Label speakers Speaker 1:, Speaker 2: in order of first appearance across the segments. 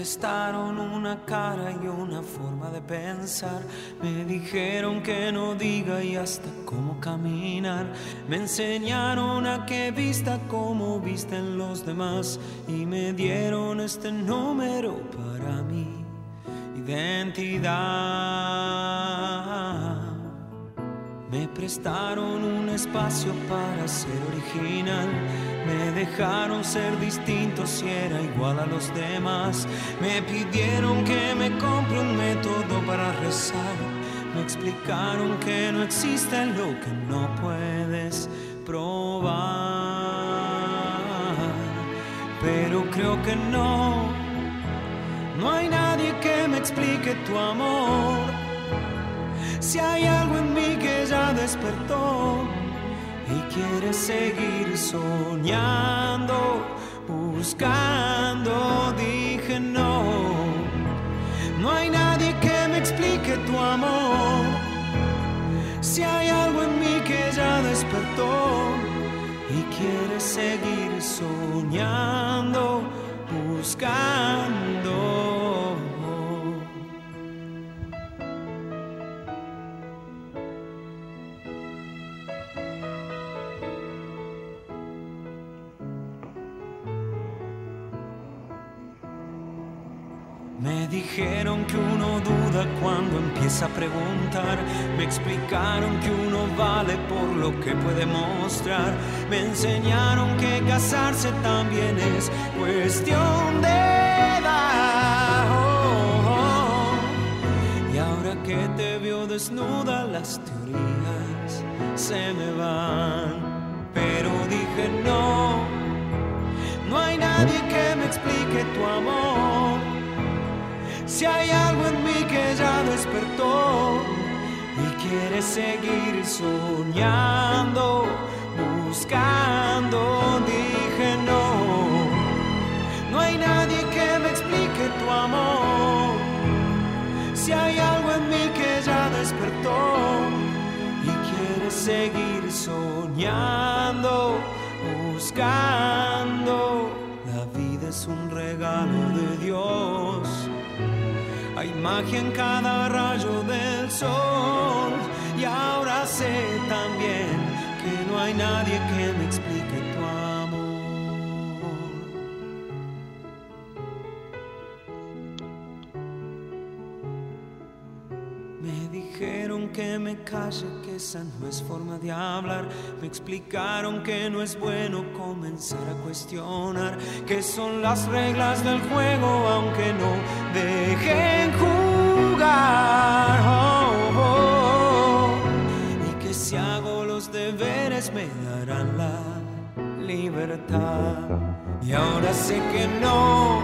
Speaker 1: Prestaron una cara y una forma de pensar. Me dijeron que no diga y hasta cómo caminar. Me enseñaron a que vista como visten los demás. Y me dieron este número para mi identidad. Me prestaron un espacio para ser original. Me dejaron ser distinto si era igual a los demás. Me pidieron que me compre un método para rezar. Me explicaron que no existe lo que no puedes probar. Pero creo que no. No hay nadie que me explique tu amor. Si hay algo en mí que ya despertó y quiere seguir soñando, buscando, dije no. No hay nadie que me explique tu amor. Si hay algo en mí que ya despertó y quiere seguir soñando, buscando. Me dijeron que uno duda cuando empieza a preguntar. Me explicaron que uno vale por lo que puede mostrar. Me enseñaron que casarse también es cuestión de edad. Oh, oh. Y ahora que te veo desnuda, las teorías se me van. Pero dije no, no hay nadie que me explique tu amor. Si hay algo en mí que ya despertó y quiere seguir soñando, buscando, dije no. No hay nadie que me explique tu amor. Si hay algo en mí que ya despertó y quiere seguir soñando, buscando. La vida es un regalo de Dios. Magia en cada rayo del sol. Y ahora sé también que no hay nadie que Me dijeron que me calle, que esa no es forma de hablar. Me explicaron que no es bueno comenzar a cuestionar que son las reglas del juego, aunque no dejen jugar. Oh, oh. Y que si hago los deberes me darán la libertad. Y ahora sé que no,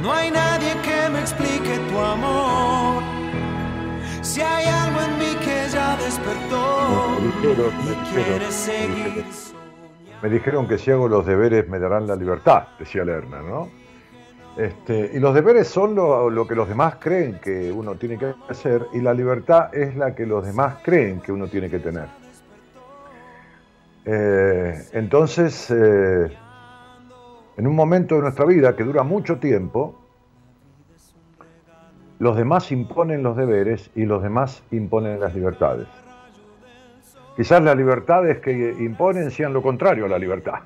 Speaker 1: no hay nadie que me explique tu amor. Si hay algo en mí que ya despertó y quiere seguir.
Speaker 2: Me dijeron que si hago los deberes me darán la libertad, decía Lerner, ¿no? Este, y los deberes son lo, lo, que los demás creen que uno tiene que hacer y la libertad es la que los demás creen que uno tiene que tener. Eh, entonces, eh, en un momento de nuestra vida que dura mucho tiempo, los demás imponen los deberes y los demás imponen las libertades. Quizás las libertades que imponen sean lo contrario a la libertad,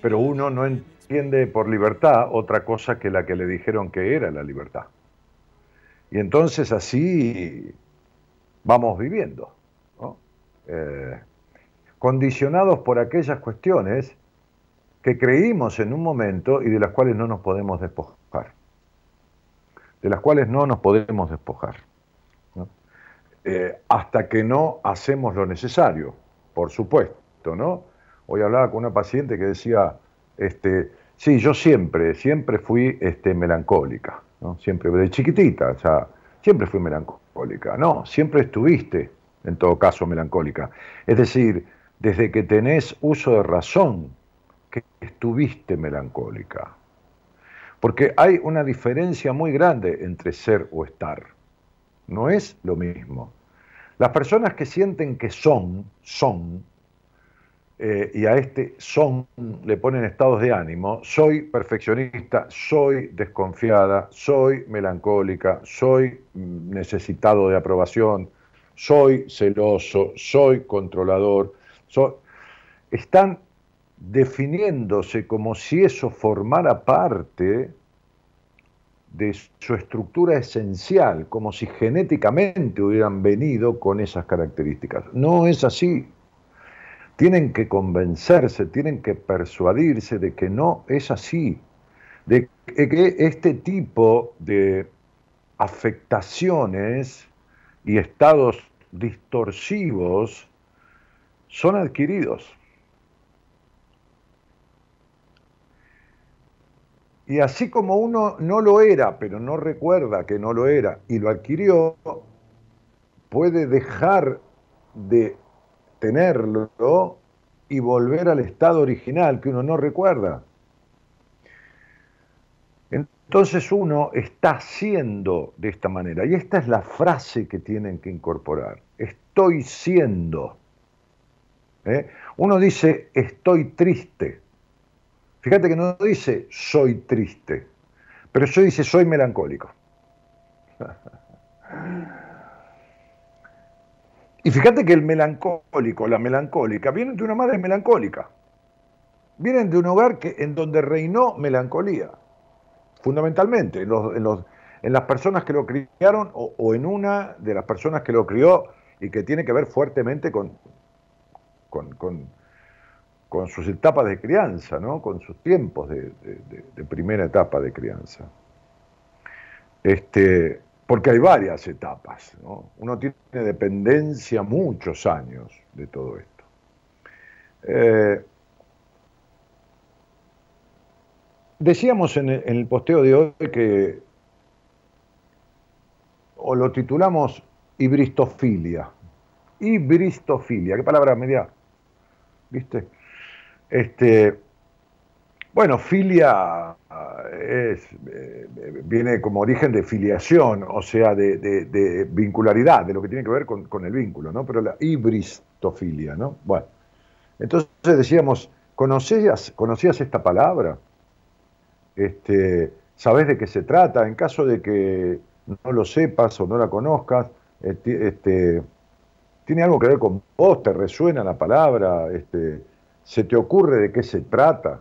Speaker 2: pero uno no entiende por libertad otra cosa que la que le dijeron que era la libertad. Y entonces así vamos viviendo. Eh, condicionados por aquellas cuestiones que creímos en un momento y de las cuales no nos podemos despojar. De las cuales no nos podemos despojar. Eh, hasta que no hacemos lo necesario, por supuesto, ¿no? Hoy hablaba con una paciente que decía, este, sí, yo siempre, siempre fui este, melancólica. Siempre, de chiquitita, o sea, siempre fui melancólica. No, siempre estuviste, en todo caso, melancólica. Es decir, desde que tenés uso de razón, que estuviste melancólica. Porque hay una diferencia muy grande entre ser o estar. No es lo mismo. Las personas que sienten que son, son, eh, y a este son le ponen estados de ánimo, soy perfeccionista, soy desconfiada, soy melancólica, soy necesitado de aprobación, soy celoso, soy controlador, están definiéndose como si eso formara parte de su estructura esencial, como si genéticamente hubieran venido con esas características. No es así. Tienen que convencerse, tienen que persuadirse de que no es así, de que este tipo de afectaciones y estados distorsivos son adquiridos. Y así como uno no lo era, pero no recuerda que no lo era y lo adquirió, puede dejar de tenerlo y volver al estado original que uno no recuerda. Entonces uno está siendo de esta manera. Y esta es la frase que tienen que incorporar. Estoy siendo. ¿Eh? Uno dice, estoy triste. Fíjate que no dice, soy triste, pero eso dice, soy melancólico. y fíjate que el melancólico, la melancólica, vienen de una madre melancólica. Vienen de un hogar que, en donde reinó melancolía, fundamentalmente, en, las personas que lo criaron o, o en una de las personas que lo crió y que tiene que ver fuertemente con, con, sus etapas de crianza, ¿no? con sus tiempos de, primera etapa de crianza. Este, porque hay varias etapas. Uno tiene dependencia muchos años de todo esto. Eh, decíamos en el, en el posteo de hoy que, o lo titulamos hibristofilia. Hibristofilia, qué palabra media ¿viste? Este, bueno, filia eh, eh, viene como origen de filiación, o sea, de, vincularidad, de lo que tiene que ver con, el vínculo, ¿no? Pero la hibristofilia, ¿no? Bueno, entonces decíamos, ¿conocías, ¿conocías esta palabra? Este, ¿Sabes de qué se trata? En caso de que no lo sepas o no la conozcas, este, este ¿Tiene algo que ver con vos? ¿Te resuena la palabra? Este, ¿Se te ocurre de qué se trata?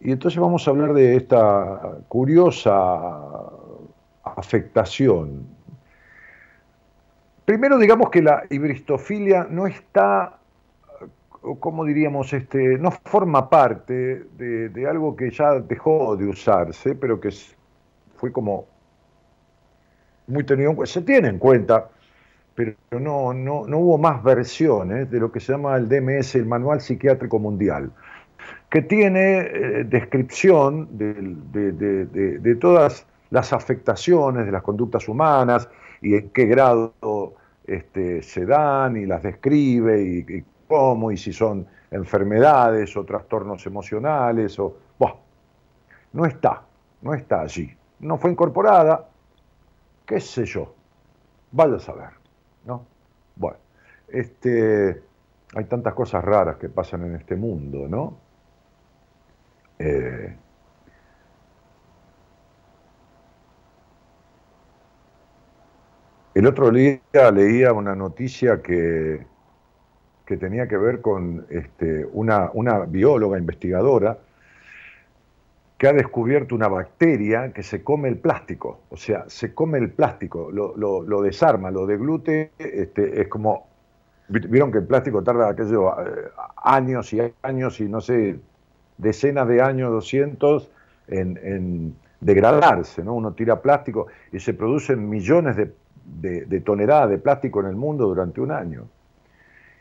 Speaker 2: Y entonces vamos a hablar de esta curiosa afectación. Primero digamos que la hibristofilia no está, como diríamos, este, no forma parte de, de algo que ya dejó de usarse, pero que fue como muy tenido en cuenta, se tiene en cuenta, pero no, no, no hubo más versiones de lo que se llama el DMS, el Manual Psiquiátrico Mundial, que tiene eh, descripción de, todas las afectaciones de las conductas humanas y en qué grado este, se dan y las describe y, cómo y si son enfermedades o trastornos emocionales o... no está, no está allí. No fue incorporada, qué sé yo, vaya a saber, ¿no? Bueno, este, hay tantas cosas raras que pasan en este mundo, ¿no? Eh, el otro día leía una noticia que, que tenía que ver con este, una, una bióloga investigadora que ha descubierto una bacteria que se come el plástico, o sea, se come el plástico, lo, desarma, lo deglute, este, es como Vieron que el plástico tarda, eh, años y años y no sé, decenas de años, 200, en, degradarse, ¿no? Uno tira plástico y se producen millones de, toneladas de plástico en el mundo durante un año.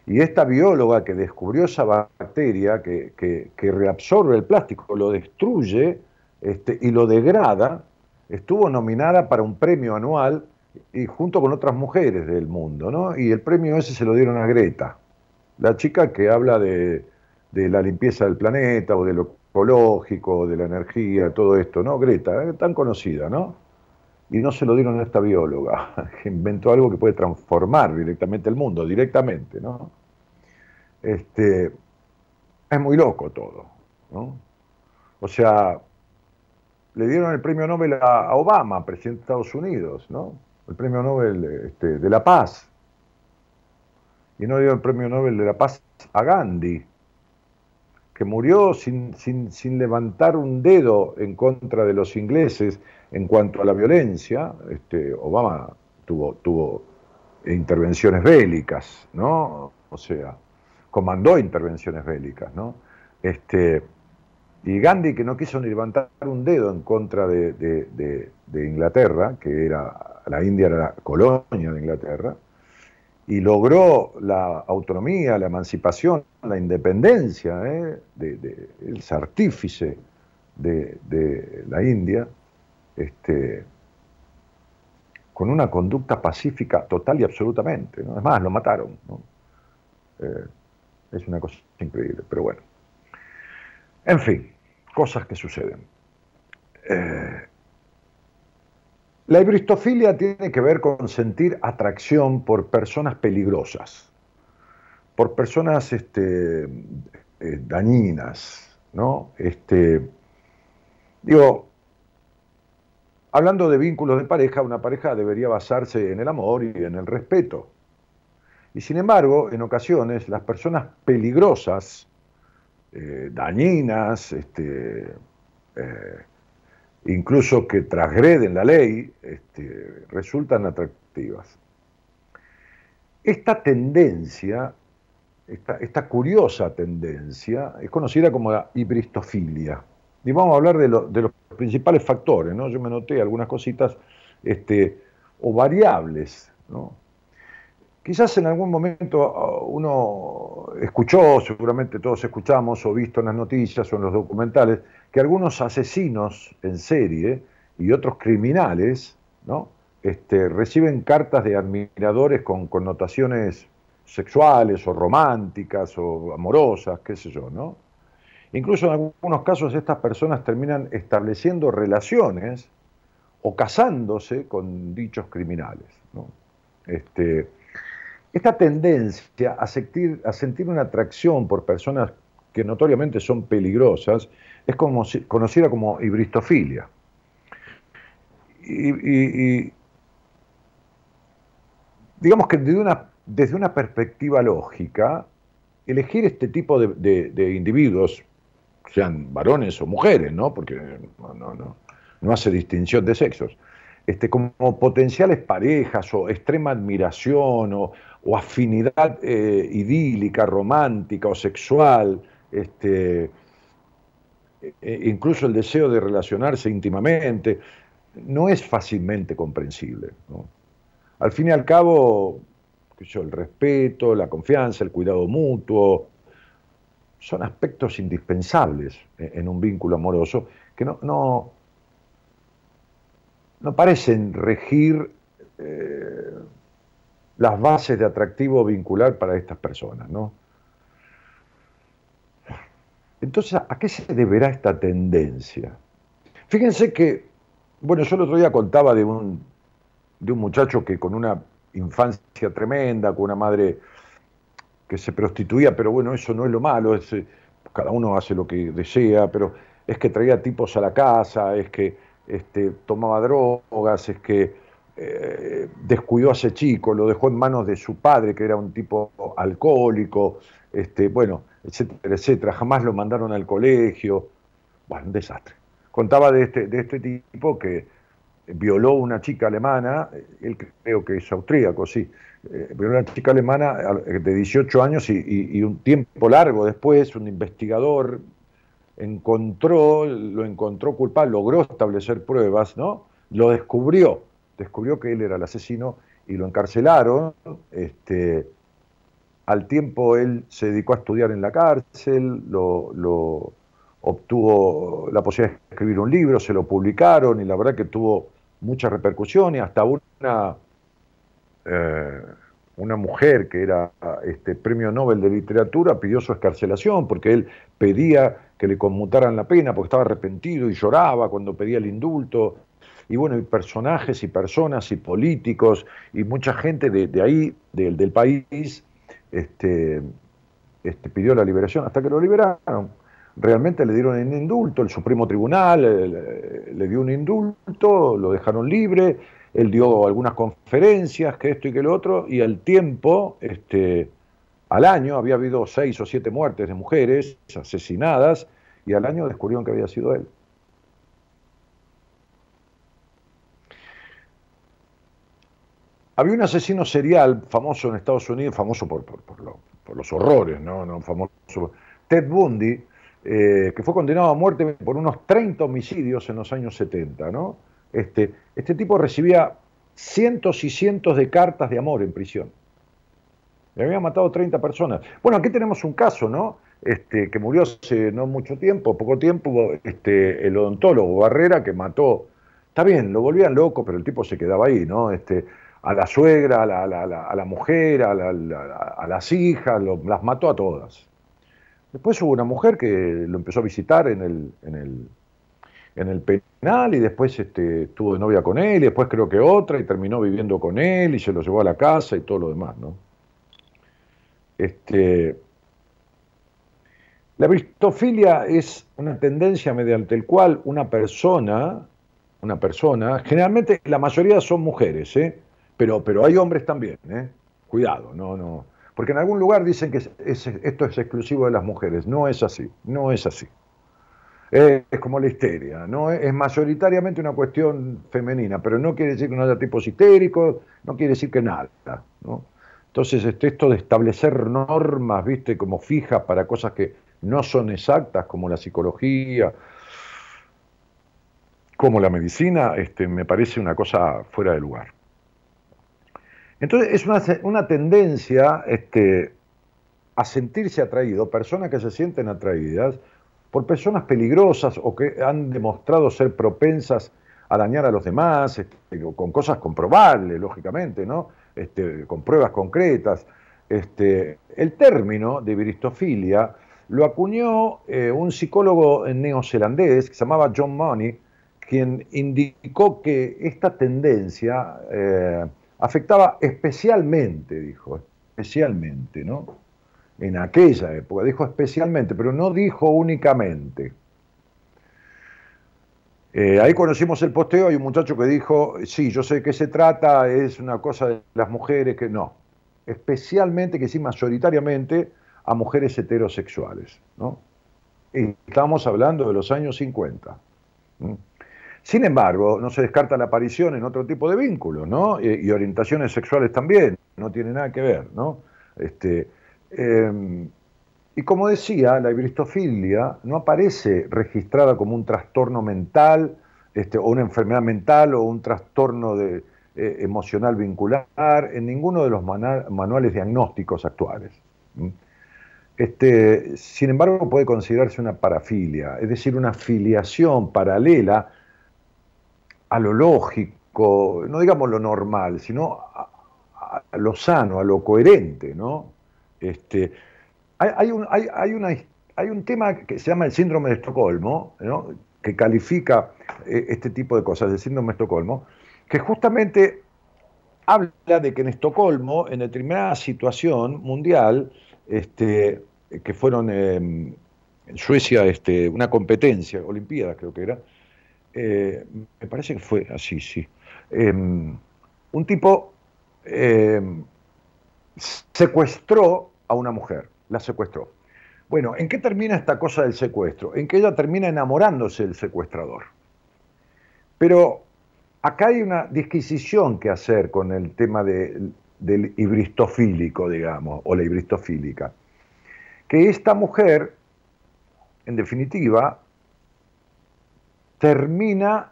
Speaker 2: Y esta bióloga que descubrió esa bacteria que, que, reabsorbe el plástico, lo destruye este, y lo degrada, estuvo nominada para un premio anual y junto con otras mujeres del mundo, ¿no? Y el premio ese se lo dieron a Greta, la chica que habla de, la limpieza del planeta o de lo ecológico, de la energía, todo esto, ¿no? Greta, eh, tan conocida, ¿no? Y no se lo dieron a esta bióloga, que inventó algo que puede transformar directamente el mundo, directamente, ¿no? Este, es muy loco todo, ¿no? O sea, le dieron el premio Nobel a Obama, presidente de Estados Unidos, ¿no? el premio Nobel este, de la Paz. Y no dio el premio Nobel de la Paz a Gandhi, que murió sin, sin, levantar un dedo en contra de los ingleses en cuanto a la violencia. Este, Obama tuvo, tuvo intervenciones bélicas, ¿no? O sea, comandó intervenciones bélicas, ¿no? Este, y Gandhi, que no quiso ni levantar un dedo en contra de Inglaterra, que era la India era la colonia de Inglaterra, y logró la autonomía, la emancipación, la independencia, ¿eh? de, el artífice de, la India, este, con una conducta pacífica total y absolutamente. ¿no? Es más, lo mataron. Eh, es una cosa increíble, pero bueno. En fin, cosas que suceden. Eh, la hibristofilia tiene que ver con sentir atracción por personas peligrosas, por personas este, eh, dañinas, ¿no? Este, digo, hablando de vínculos de pareja, una pareja debería basarse en el amor y en el respeto. Y sin embargo, en ocasiones, las personas peligrosas, eh, dañinas, este, eh, incluso que transgreden la ley, este, resultan atractivas. Esta tendencia, esta, curiosa tendencia, es conocida como la hibristofilia. Y vamos a hablar de, los principales factores, ¿no? Yo me noté algunas cositas este, o variables, ¿no? Quizás en algún momento ah, uno escuchó, seguramente todos escuchamos o visto en las noticias o en los documentales, que algunos asesinos en serie y otros criminales ¿no? este, reciben cartas de admiradores con connotaciones sexuales o románticas o amorosas, qué sé yo, ¿no? Incluso en algunos casos estas personas terminan estableciendo relaciones o casándose con dichos criminales. ¿no? Este, esta tendencia a sentir, a sentir una atracción por personas que notoriamente son peligrosas es como, conocida como hibristofilia. Y, digamos que desde una, desde una perspectiva lógica, elegir este tipo de, individuos, sean varones o mujeres, ¿no? porque no, no, no hace distinción de sexos, este, como potenciales parejas o extrema admiración o, o afinidad eh, idílica, romántica o sexual, este, e, e incluso el deseo de relacionarse íntimamente, no es fácilmente comprensible. Al fin y al cabo, el respeto, la confianza, el cuidado mutuo, son aspectos indispensables en un vínculo amoroso que no, no, no parecen regir eh, las bases de atractivo vincular para estas personas, ¿no? Entonces, ¿a qué se deberá esta tendencia? Fíjense que, bueno, yo el otro día contaba de un, de un muchacho que con una infancia tremenda, con una madre que se prostituía, pero bueno, eso no es lo malo, eh, cada uno hace lo que desea, pero es que traía tipos a la casa, es que este, tomaba drogas, es que eh, descuidó a ese chico, lo dejó en manos de su padre, que era un tipo alcohólico, este, bueno, etcétera, etcétera. Jamás lo mandaron al colegio. Bueno, un desastre. Contaba de este, de este tipo que violó una chica alemana, él creo que es austríaco, sí, eh, violó una chica alemana de 18 años y, un tiempo largo después un investigador encontró, lo encontró culpable, logró establecer pruebas, ¿no? Lo descubrió, descubrió que él era el asesino y lo encarcelaron. Este, al tiempo él se dedicó a estudiar en la cárcel, lo, obtuvo la posibilidad de escribir un libro, se lo publicaron y la verdad que tuvo mucha repercusión y hasta una, eh, una mujer que era este, premio Nobel de Literatura pidió su escarcelación porque él pedía que le conmutaran la pena porque estaba arrepentido y lloraba cuando pedía el indulto. Y bueno, y personajes y personas y políticos y mucha gente de, ahí, del país, este, este, pidió la liberación hasta que lo liberaron. Realmente le dieron un indulto, el Supremo Tribunal eh, le, dio un indulto, lo dejaron libre, él dio algunas conferencias, que esto y que lo otro, y al tiempo, este, al año, había habido seis o siete muertes de mujeres asesinadas, y al año descubrieron que había sido él. Había un asesino serial famoso en Estados Unidos, famoso por, los horrores, ¿no? Famoso, Ted Bundy, eh, que fue condenado a muerte por unos 30 homicidios en los años 70. ¿no? Este, este tipo recibía cientos y cientos de cartas de amor en prisión. Le había matado 30 personas. Bueno, aquí tenemos un caso, ¿no? Este, que murió hace no mucho tiempo, poco tiempo, este, el odontólogo Barrera, que mató, está bien, lo volvían loco, pero el tipo se quedaba ahí, ¿no? Este, a la suegra, a la, mujer, a, las hijas, las mató a todas. Después hubo una mujer que lo empezó a visitar en el, en el, en el penal y después este, estuvo de novia con él y después creo que otra y terminó viviendo con él y se lo llevó a la casa y todo lo demás, ¿no? Este, la bristofilia es una tendencia mediante la cual una persona, una persona, generalmente la mayoría son mujeres, ¿eh? Pero, pero hay hombres también, ¿eh? Cuidado, no, no. Porque en algún lugar dicen que esto es exclusivo de las mujeres. No es así, no es así. Es, como la histeria, ¿no? Es, mayoritariamente una cuestión femenina, pero no quiere decir que no haya tipos histéricos, no quiere decir que nada, ¿no? Entonces, este, esto de establecer normas, ¿viste? Como fijas para cosas que no son exactas, como la psicología, como la medicina, este, me parece una cosa fuera de lugar. Entonces es una, tendencia este, a sentirse atraído, personas que se sienten atraídas por personas peligrosas o que han demostrado ser propensas a dañar a los demás, este, con cosas comprobables, lógicamente, ¿no? Este, con pruebas concretas. El término de viristofilia lo acuñó eh, un psicólogo neozelandés que se llamaba John Money, quien indicó que esta tendencia eh, afectaba especialmente, dijo, especialmente, ¿no? En aquella época, dijo especialmente, pero no dijo únicamente. Eh, ahí conocimos el posteo, hay un muchacho que dijo, sí, yo sé que se trata, es una cosa de las mujeres, que no, especialmente, que sí, mayoritariamente, a mujeres heterosexuales, ¿no? Estamos hablando de los años 50. Sin embargo, no se descarta la aparición en otro tipo de vínculos, ¿no? Y, orientaciones sexuales también, no tiene nada que ver, ¿no? Este, em, y como decía, la ibristofilia no aparece registrada como un trastorno mental, este, o una enfermedad mental, o un trastorno de, eh, emocional vincular, en ninguno de los manuales diagnósticos actuales. Este, sin embargo, puede considerarse una parafilia, es decir, una filiación paralela a lo lógico, no digamos lo normal, sino a, lo sano, a lo coherente, ¿no? Este, hay, un, hay, un tema que se llama el síndrome de Estocolmo, que califica eh, este tipo de cosas, el síndrome de Estocolmo, que justamente habla de que en Estocolmo, en determinada situación mundial, este, que fueron en Suecia este, una competencia, Olimpiadas creo que era, eh, me parece que fue así, sí. Em, un tipo em, secuestró a una mujer, la secuestró. Bueno, ¿en qué termina esta cosa del secuestro? En que ella termina enamorándose del secuestrador. Pero acá hay una disquisición que hacer con el tema del hibristofílico, digamos, o la hibristofílica. Que esta mujer, en definitiva, termina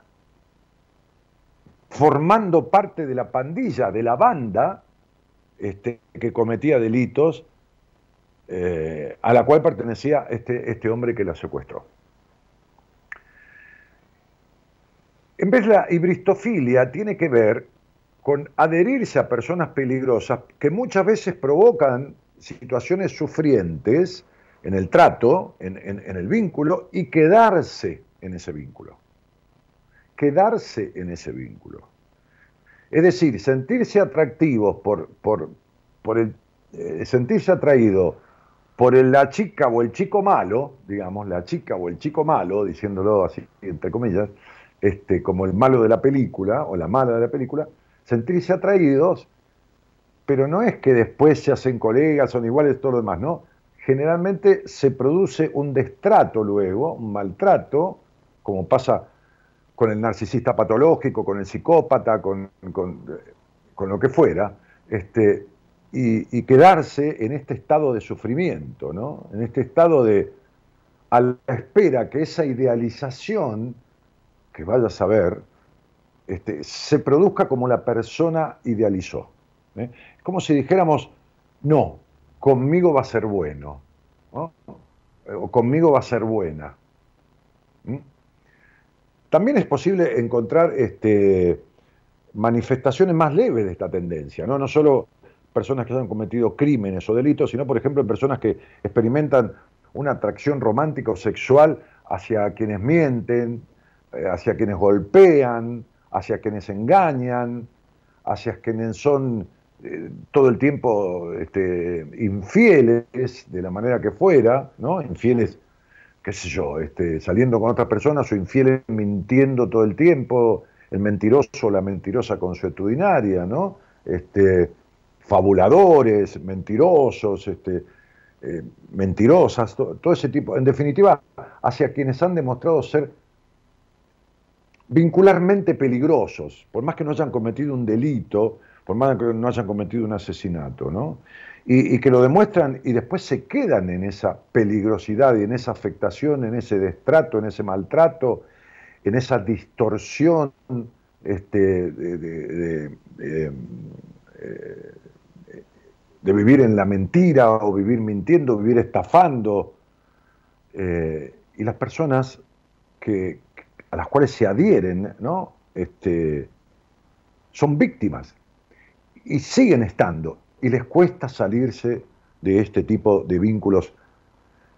Speaker 2: formando parte de la pandilla, de la banda este, que cometía delitos, eh, a la cual pertenecía este, este hombre que la secuestró. En vez de la hibristofilia tiene que ver con adherirse a personas peligrosas que muchas veces provocan situaciones sufrientes en el trato, en, en el vínculo, y quedarse en ese vínculo. Quedarse en ese vínculo. Es decir, sentirse atractivos por, por, por el, eh, sentirse atraído por la chica o el chico malo, digamos, la chica o el chico malo, diciéndolo así, entre comillas, este, como el malo de la película o la mala de la película, sentirse atraídos, pero no es que después se hacen colegas, son iguales, todo lo demás, no. Generalmente se produce un destrato luego, un maltrato, como pasa con el narcisista patológico, con el psicópata, con, lo que fuera, este, y, quedarse en este estado de sufrimiento, ¿no? en este estado de, a la espera que esa idealización, que vaya a saber, este, se produzca como la persona idealizó. ¿eh? Como si dijéramos, no, conmigo va a ser bueno, o conmigo va a ser buena. También es posible encontrar este, manifestaciones más leves de esta tendencia, ¿no? no solo personas que han cometido crímenes o delitos, sino, por ejemplo, personas que experimentan una atracción romántica o sexual hacia quienes mienten, eh, hacia quienes golpean, hacia quienes engañan, hacia quienes son eh, todo el tiempo este, infieles de la manera que fuera, ¿no? infieles qué sé yo, este, saliendo con otras personas o infieles mintiendo todo el tiempo, el mentiroso o la mentirosa consuetudinaria, ¿no? Este, fabuladores, mentirosos, este, eh, mentirosas, todo ese tipo, en definitiva, hacia quienes han demostrado ser vincularmente peligrosos, por más que no hayan cometido un delito, por más que no hayan cometido un asesinato, ¿no? Y, que lo demuestran y después se quedan en esa peligrosidad y en esa afectación, en ese destrato, en ese maltrato, en esa distorsión este, de, eh, vivir en la mentira o vivir mintiendo, vivir estafando. Eh, y las personas que, a las cuales se adhieren, ¿no? Este, son víctimas y siguen estando y les cuesta salirse de este tipo de vínculos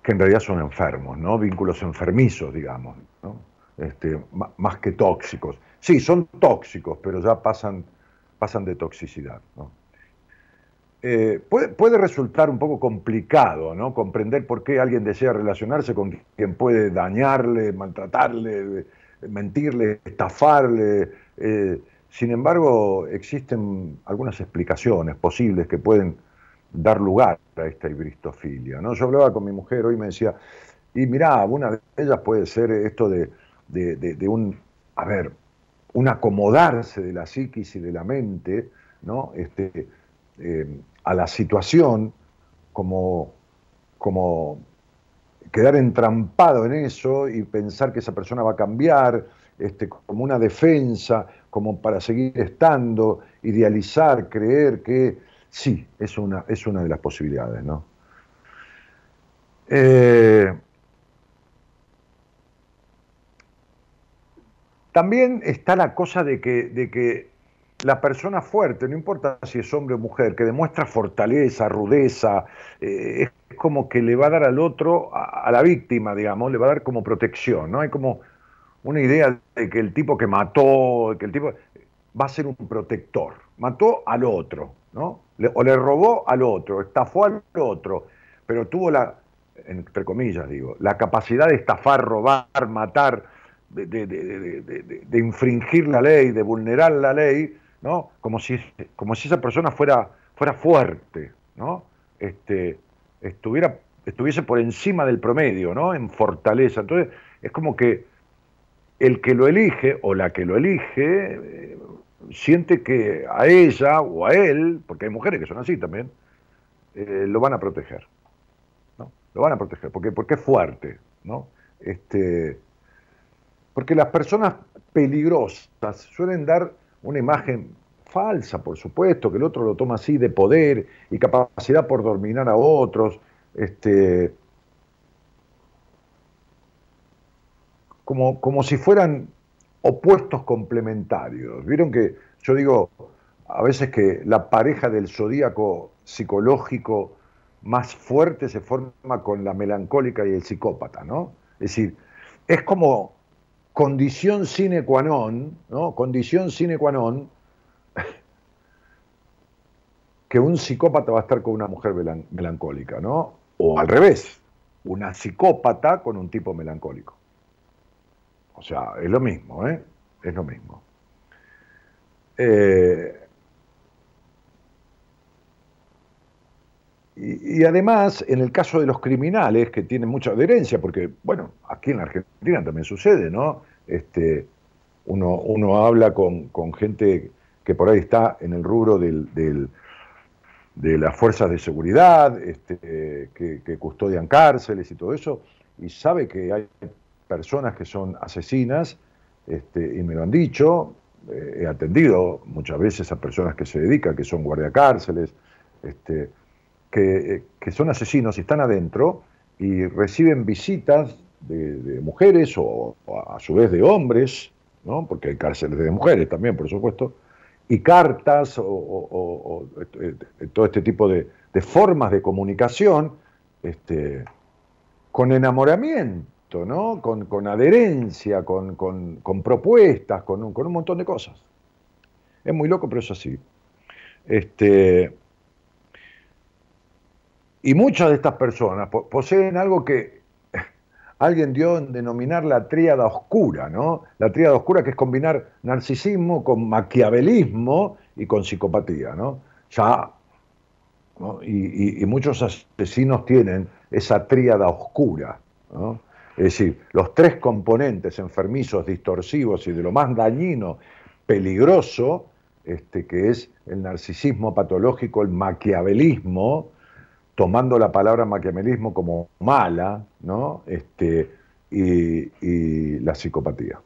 Speaker 2: que en realidad son enfermos, ¿no? Vínculos enfermizos, digamos, este, más que tóxicos. Sí, son tóxicos, pero ya pasan, pasan de toxicidad. Eh, puede, resultar un poco complicado ¿no? comprender por qué alguien desea relacionarse con quien puede dañarle, maltratarle, mentirle, estafarle. Eh, sin embargo, existen algunas explicaciones posibles que pueden dar lugar a esta hibristofilia. ¿no? Yo hablaba con mi mujer hoy y me decía, y mirá, una de ellas puede ser esto de, un, a ver, un acomodarse de la psiquis y de la mente ¿no? este, eh, a la situación como, como quedar entrampado en eso y pensar que esa persona va a cambiar, este, como una defensa, como para seguir estando, idealizar, creer que sí, es una, es una de las posibilidades, ¿no? Eh, también está la cosa de que, de que la persona fuerte, no importa si es hombre o mujer, que demuestra fortaleza, rudeza, eh, es como que le va a dar al otro, a, a, la víctima, digamos, le va a dar como protección, ¿no? Hay como una idea de que el tipo que mató, que el tipo va a ser un protector. Mató al otro, ¿no? o le robó al otro, estafó al otro, pero tuvo la, entre comillas digo, la capacidad de estafar, robar, matar, de, infringir la ley, de vulnerar la ley, ¿no? Como si, como si esa persona fuera, fuera fuerte, ¿no? Este, estuviera, estuviese por encima del promedio, ¿no? En fortaleza. Entonces, es como que el que lo elige o la que lo elige eh, siente que a ella o a él, porque hay mujeres que son así también, eh, lo van a proteger. ¿no? Lo van a proteger, porque, porque es fuerte. ¿no? Este, porque las personas peligrosas suelen dar una imagen falsa, por supuesto, que el otro lo toma así de poder y capacidad por dominar a otros. Este, como, como si fueran opuestos complementarios. Vieron que yo digo a veces que la pareja del zodíaco psicológico más fuerte se forma con la melancólica y el psicópata, ¿no? Es decir, es como condición sine qua non, ¿no? Condición sine qua non que un psicópata va a estar con una mujer melancólica, ¿no? O al revés, una psicópata con un tipo melancólico. O sea, es lo mismo, ¿eh? Es lo mismo. Eh, y, además, en el caso de los criminales, que tienen mucha adherencia, porque, bueno, aquí en la Argentina también sucede, ¿no? Este, uno, uno habla con, gente que por ahí está en el rubro del, de las fuerzas de seguridad, este, que, custodian cárceles y todo eso, y sabe que hay personas que son asesinas, este, y me lo han dicho, eh, he atendido muchas veces a personas que se dedican, que son guardiacárceles, este, que, que, son asesinos y están adentro y reciben visitas de, mujeres o, a su vez de hombres, ¿no? porque hay cárceles de mujeres también, por supuesto, y cartas o, eh, todo este tipo de, formas de comunicación este, con enamoramiento, ¿no? con, adherencia, con, propuestas, con un, con un, montón de cosas. Es muy loco, pero es así. Este, y muchas de estas personas poseen algo que alguien dio en denominar la tríada oscura, ¿no? La tríada oscura que es combinar narcisismo con maquiavelismo y con psicopatía, ¿no? Ya, Y, muchos asesinos tienen esa tríada oscura, ¿no? Es decir, los tres componentes enfermizos, distorsivos y de lo más dañino, peligroso, este, que es el narcisismo patológico, el maquiavelismo, tomando la palabra maquiavelismo como mala, ¿no? Este, y, la psicopatía.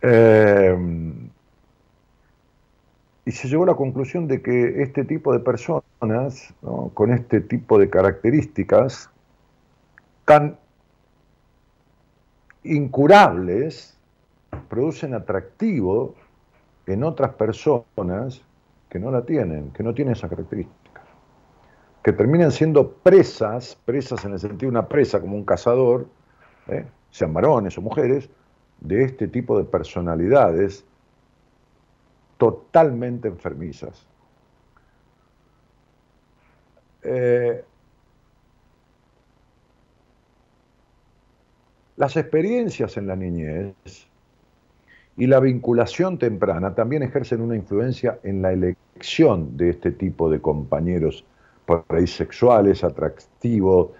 Speaker 2: Eh, y se llegó a la conclusión de que este tipo de personas, con este tipo de características tan incurables, producen atractivo en otras personas que no la tienen, que no tienen esa característica que terminan siendo presas, presas en el sentido de una presa como un cazador, ¿eh? sean varones o mujeres, de este tipo de personalidades totalmente enfermizas. Eh, las experiencias en la niñez y la vinculación temprana también ejercen una influencia en la elección de este tipo de compañeros por ahí sexuales, atractivos,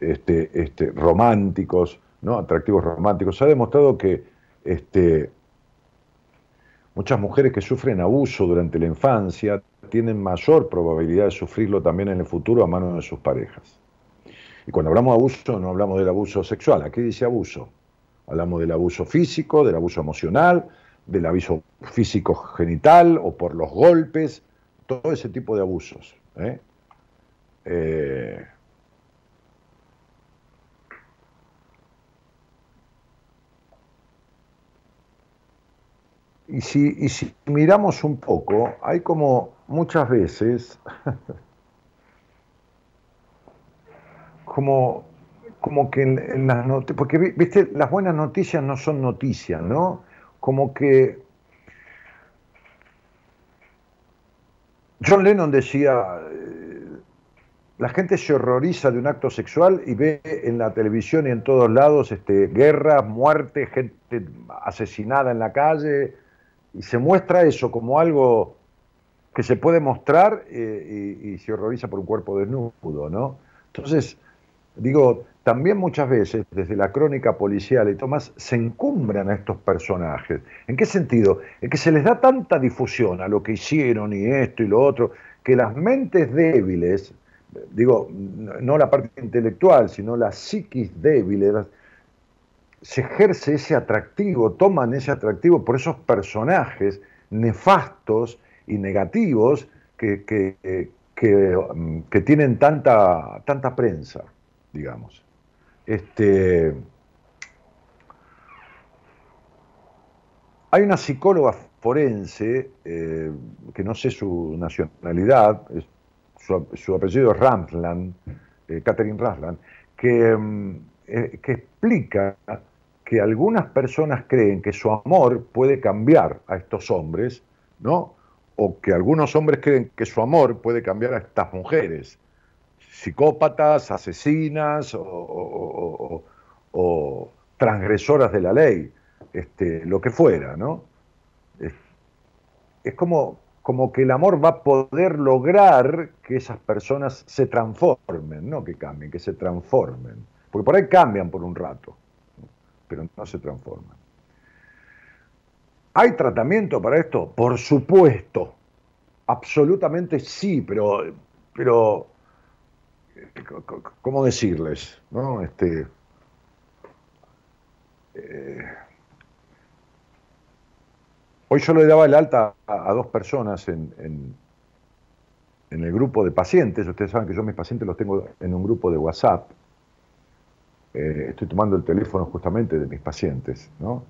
Speaker 2: este, este, románticos, ¿no? atractivos románticos. Se ha demostrado que este, muchas mujeres que sufren abuso durante la infancia tienen mayor probabilidad de sufrirlo también en el futuro a manos de sus parejas. Y cuando hablamos de abuso, no hablamos del abuso sexual. Aquí dice abuso. Hablamos del abuso físico, del abuso emocional, del abuso físico genital o por los golpes, todo ese tipo de abusos. ¿eh? Eh, y, si, y si miramos un poco, hay como muchas veces, como, como que en, las noticias, porque viste, las buenas noticias no son noticias, ¿no? Como que John Lennon decía, la gente se horroriza de un acto sexual y ve en la televisión y en todos lados este, guerra, muerte, gente asesinada en la calle, y se muestra eso como algo que se puede mostrar eh, y, se horroriza por un cuerpo desnudo, ¿no? Entonces, digo, también muchas veces desde la crónica policial y Tomás se encumbran a estos personajes. ¿En qué sentido? En que se les da tanta difusión a lo que hicieron y esto y lo otro, que las mentes débiles, digo, no la parte intelectual, sino la psiquis débiles, se ejerce ese atractivo, toman ese atractivo por esos personajes nefastos y negativos que, que, que tienen tanta, tanta prensa, digamos. Este, hay una psicóloga forense, eh, que no sé su nacionalidad, su, apellido es Ramsland, eh, Catherine Ramsland, que, mm, eh, que explica que algunas personas creen que su amor puede cambiar a estos hombres, ¿no? O que algunos hombres creen que su amor puede cambiar a estas mujeres psicópatas, asesinas o, transgresoras de la ley, este, lo que fuera, ¿no? Es, como, como que el amor va a poder lograr que esas personas se transformen, no que cambien, que se transformen. Porque por ahí cambian por un rato, pero no se transforman. ¿Hay tratamiento para esto? Por supuesto. Absolutamente sí, pero, pero ¿cómo decirles? ¿No? Este, eh, hoy yo le daba el alta a, dos personas en, en, el grupo de pacientes. Ustedes saben que yo mis pacientes los tengo en un grupo de WhatsApp. Eh, estoy tomando el teléfono justamente de mis pacientes, ¿no?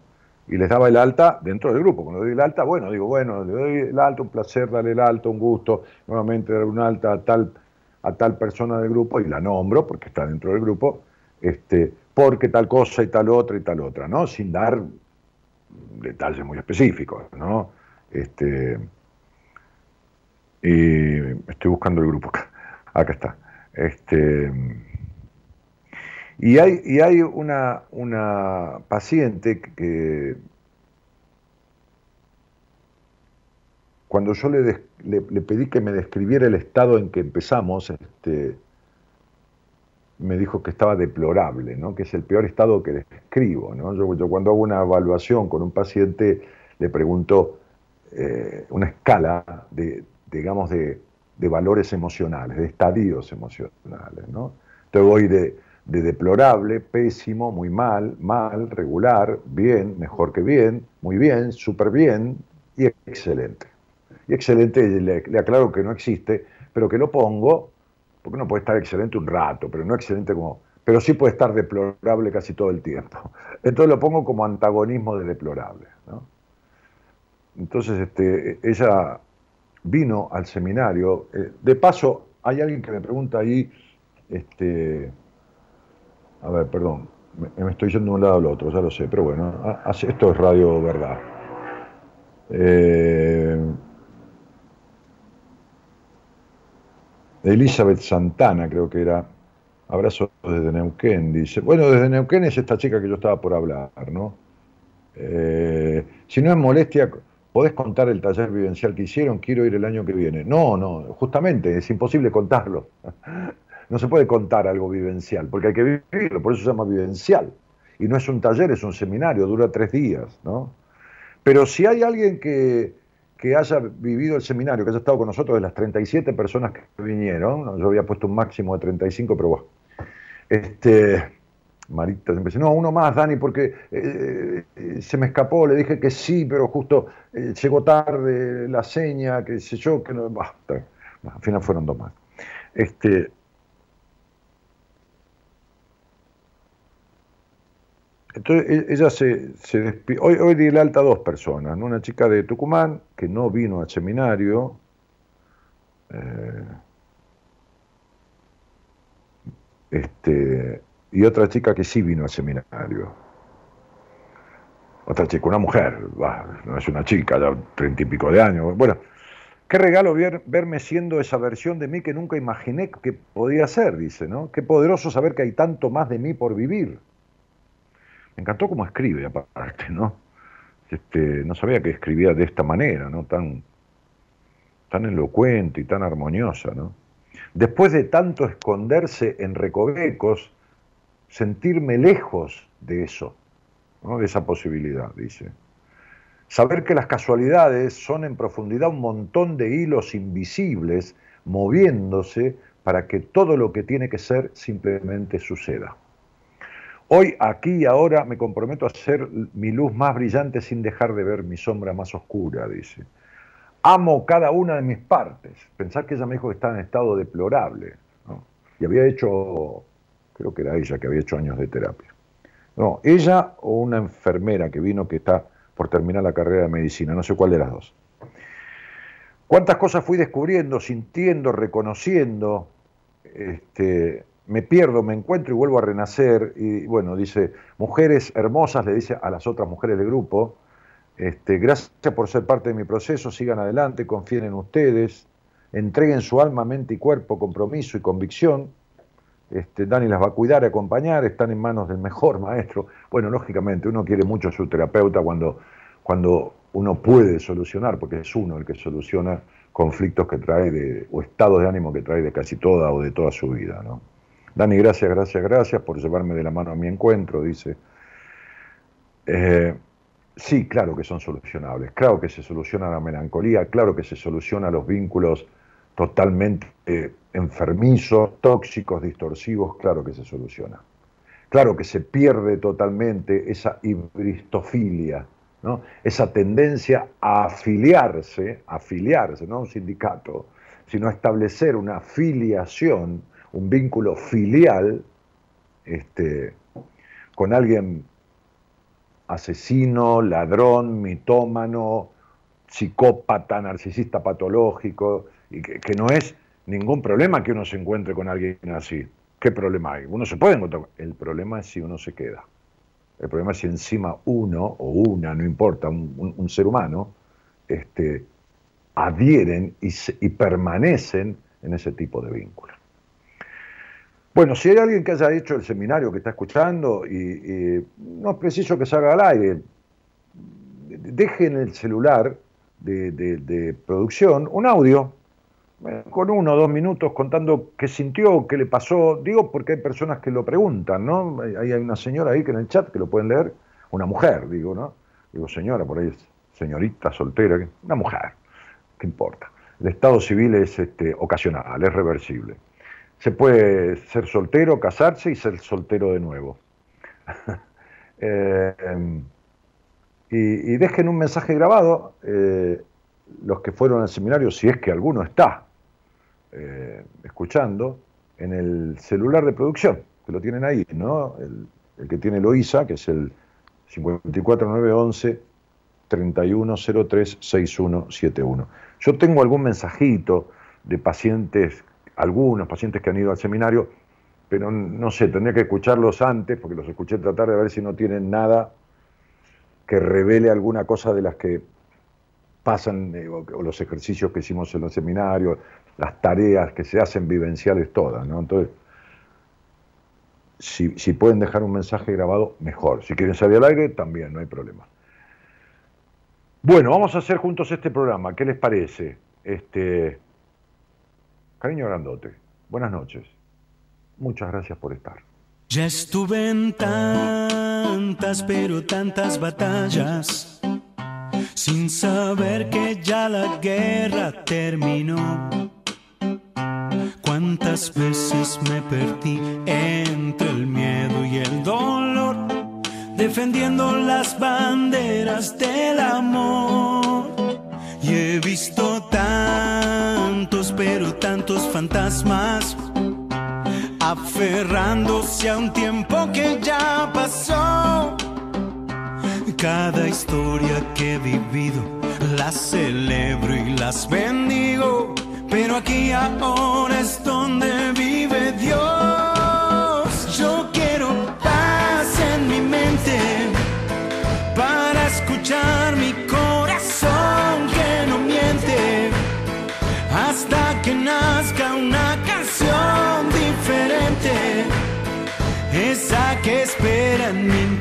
Speaker 2: Y les daba el alta dentro del grupo. Cuando doy el alta, bueno, digo, bueno, le doy el alta, un placer darle el alta, un gusto, nuevamente dar un alta tal a tal persona del grupo y la nombro porque está dentro del grupo, este, porque tal cosa y tal otra y tal otra, ¿no? Sin dar detalles muy específicos, ¿no? Este, y estoy buscando el grupo acá, acá está. Este, y hay, y hay una, una paciente que cuando yo le, pedí que me describiera el estado en que empezamos, este, me dijo que estaba deplorable, ¿no? que es el peor estado que describo. ¿no? Yo, cuando hago una evaluación con un paciente le pregunto eh, una escala de, digamos, de, valores emocionales, de estadios emocionales. ¿no? Entonces voy de deplorable, pésimo, muy mal, mal, regular, bien, mejor que bien, muy bien, súper bien y excelente. Y excelente, le, aclaro que no existe, pero que lo pongo, porque no puede estar excelente un rato, pero no excelente como, pero sí puede estar deplorable casi todo el tiempo. Entonces lo pongo como antagonismo de deplorable. Entonces este, ella vino al seminario. Eh, de paso, hay alguien que me pregunta ahí, este, a ver, perdón, me, estoy yendo de un lado al otro, ya lo sé, pero bueno, esto es Radio Verdad. Eh, Elizabeth Santana, creo que era. Abrazo desde Neuquén, dice. Bueno, desde Neuquén es esta chica que yo estaba por hablar, ¿no? Eh, si no es molestia, ¿podés contar el taller vivencial que hicieron? Quiero ir el año que viene. No, no, justamente, es imposible contarlo. No se puede contar algo vivencial, porque hay que vivirlo, por eso se llama vivencial. Y no es un taller, es un seminario, dura tres días, ¿no? Pero si hay alguien que, que haya vivido el seminario, que haya estado con nosotros de las 37 personas que vinieron, yo había puesto un máximo de 35, pero bueno, este, Marita siempre dice, no, uno más, Dani, porque eh, eh, se me escapó, le dije que sí, pero justo eh, llegó tarde la seña, que sé yo, que no, bah, al final fueron dos más. Este, Entonces e-, ella se, se despidió. Hoy, hoy di alta a dos personas, una chica de Tucumán que no vino al seminario. Eh, este, y otra chica que sí vino al seminario. Otra chica, una mujer, no es una chica, ya treinta y pico de años. Bueno, qué regalo verme siendo esa versión de mí que nunca imaginé que podía ser, dice, ¿no? Qué poderoso saber que hay tanto más de mí por vivir. Me encantó cómo escribe, aparte, ¿no? Este, no sabía que escribía de esta manera, ¿no? Tan, tan elocuente y tan armoniosa, ¿no? después de tanto esconderse en recovecos, sentirme lejos de eso, de esa posibilidad, dice. Saber que las casualidades son en profundidad un montón de hilos invisibles moviéndose para que todo lo que tiene que ser simplemente suceda. Hoy, aquí y ahora, me comprometo a hacer mi luz más brillante sin dejar de ver mi sombra más oscura, dice. Amo cada una de mis partes. Pensar que ella me dijo que estaba en estado deplorable. Y había hecho, creo que era ella que había hecho años de terapia. No, ella o una enfermera que vino que está por terminar la carrera de medicina, no sé cuál de las dos. ¿Cuántas cosas fui descubriendo, sintiendo, reconociendo? Este, me pierdo, me encuentro y vuelvo a renacer. Y bueno, dice, mujeres hermosas, le dice a las otras mujeres del grupo, este, gracias por ser parte de mi proceso, sigan adelante, confíen en ustedes, entreguen su alma, mente y cuerpo, compromiso y convicción. Este, Dani las va a cuidar, y acompañar, están en manos del mejor maestro. Bueno, lógicamente, uno quiere mucho a su terapeuta cuando, cuando uno puede solucionar, porque es uno el que soluciona conflictos que trae de, o estados de ánimo que trae de casi toda o de toda su vida. ¿no? Dani, gracias, gracias, gracias por llevarme de la mano a mi encuentro, dice. Eh, sí, claro que son solucionables, claro que se soluciona la melancolía, claro que se soluciona los vínculos totalmente eh, enfermizos, tóxicos, distorsivos, claro que se soluciona. Claro que se pierde totalmente esa hibristofilia, ¿no? esa tendencia a afiliarse, afiliarse, no a un sindicato, sino a establecer una filiación un vínculo filial este, con alguien asesino, ladrón, mitómano, psicópata, narcisista patológico, y que, no es ningún problema que uno se encuentre con alguien así. ¿Qué problema hay? Uno se puede encontrar. El problema es si uno se queda. El problema es si encima uno o una, no importa, un, ser humano, este, adhieren y, permanecen en ese tipo de vínculos. Bueno, si hay alguien que haya hecho el seminario que está escuchando y, no es preciso que salga al aire, dejen el celular de, producción un audio con uno o dos minutos contando qué sintió, qué le pasó. Digo porque hay personas que lo preguntan, ¿no? Ahí hay una señora ahí que en el chat que lo pueden leer, una mujer, digo, ¿no? Digo, señora, por ahí es señorita, soltera, una mujer, ¿qué importa? El estado civil es este, ocasional, es reversible se puede ser soltero, casarse y ser soltero de nuevo. Eh, y, dejen un mensaje grabado, eh, los que fueron al seminario, si es que alguno está eh, escuchando, en el celular de producción, que lo tienen ahí, ¿no? El, el que tiene Loisa, que es el 54911 31036171. Yo tengo algún mensajito de pacientes algunos pacientes que han ido al seminario, pero no sé, tendría que escucharlos antes, porque los escuché tratar de ver si no tienen nada que revele alguna cosa de las que pasan, eh, o, los ejercicios que hicimos en los seminarios, las tareas que se hacen vivenciales todas, ¿no? Entonces, si, si pueden dejar un mensaje grabado, mejor. Si quieren salir al aire, también, no hay problema. Bueno, vamos a hacer juntos este programa. ¿Qué les parece? Este, Cariño grandote, buenas noches. Muchas gracias por estar.
Speaker 1: Ya estuve en tantas, pero tantas batallas, sin saber que ya la guerra terminó. Cuántas veces me perdí entre el miedo y el dolor, defendiendo las banderas del amor. Y he visto tantos, pero tantos fantasmas aferrándose a un tiempo que ya pasó. Cada historia que he vivido la celebro y las bendigo, pero aquí ahora es donde vive en mi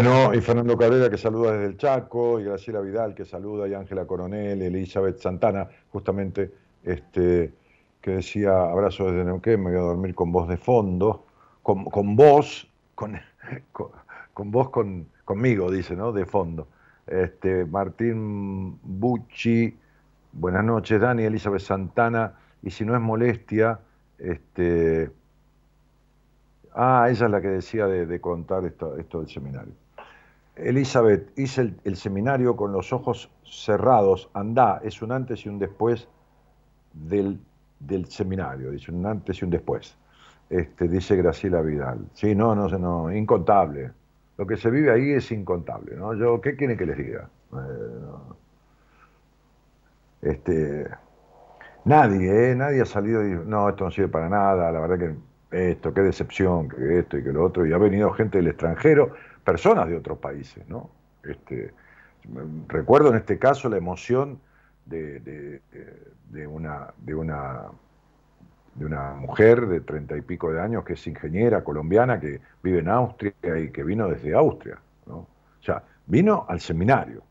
Speaker 2: Bueno, y Fernando Cabrera que saluda desde el Chaco, y Graciela Vidal que saluda, y Ángela Coronel, Elizabeth Santana, justamente, este, que decía, abrazo desde Neuquén, me voy a dormir con voz de fondo, con, con voz, con, con, voz con, conmigo, dice, ¿no? De fondo. Este, Martín Bucci, buenas noches, Dani, Elizabeth Santana, y si no es molestia, este, Ah, ella es la que decía de, contar esto, esto, del seminario. Elizabeth, hice el, seminario con los ojos cerrados. Andá, es un antes y un después del, seminario, dice un antes y un después. Este, dice Graciela Vidal. Sí, no, no, no, incontable. Lo que se vive ahí es incontable, ¿no? Yo, ¿qué quiere que les diga? Eh, este, nadie, ¿eh? Nadie ha salido y no, esto no sirve para nada, la verdad que esto, qué decepción, que esto y que lo otro, y ha venido gente del extranjero, personas de otros países, ¿no? Este, recuerdo en este caso la emoción de, una, de, una, de una mujer de treinta y pico de años que es ingeniera colombiana, que vive en Austria y que vino desde Austria, ¿no? O sea, vino al seminario,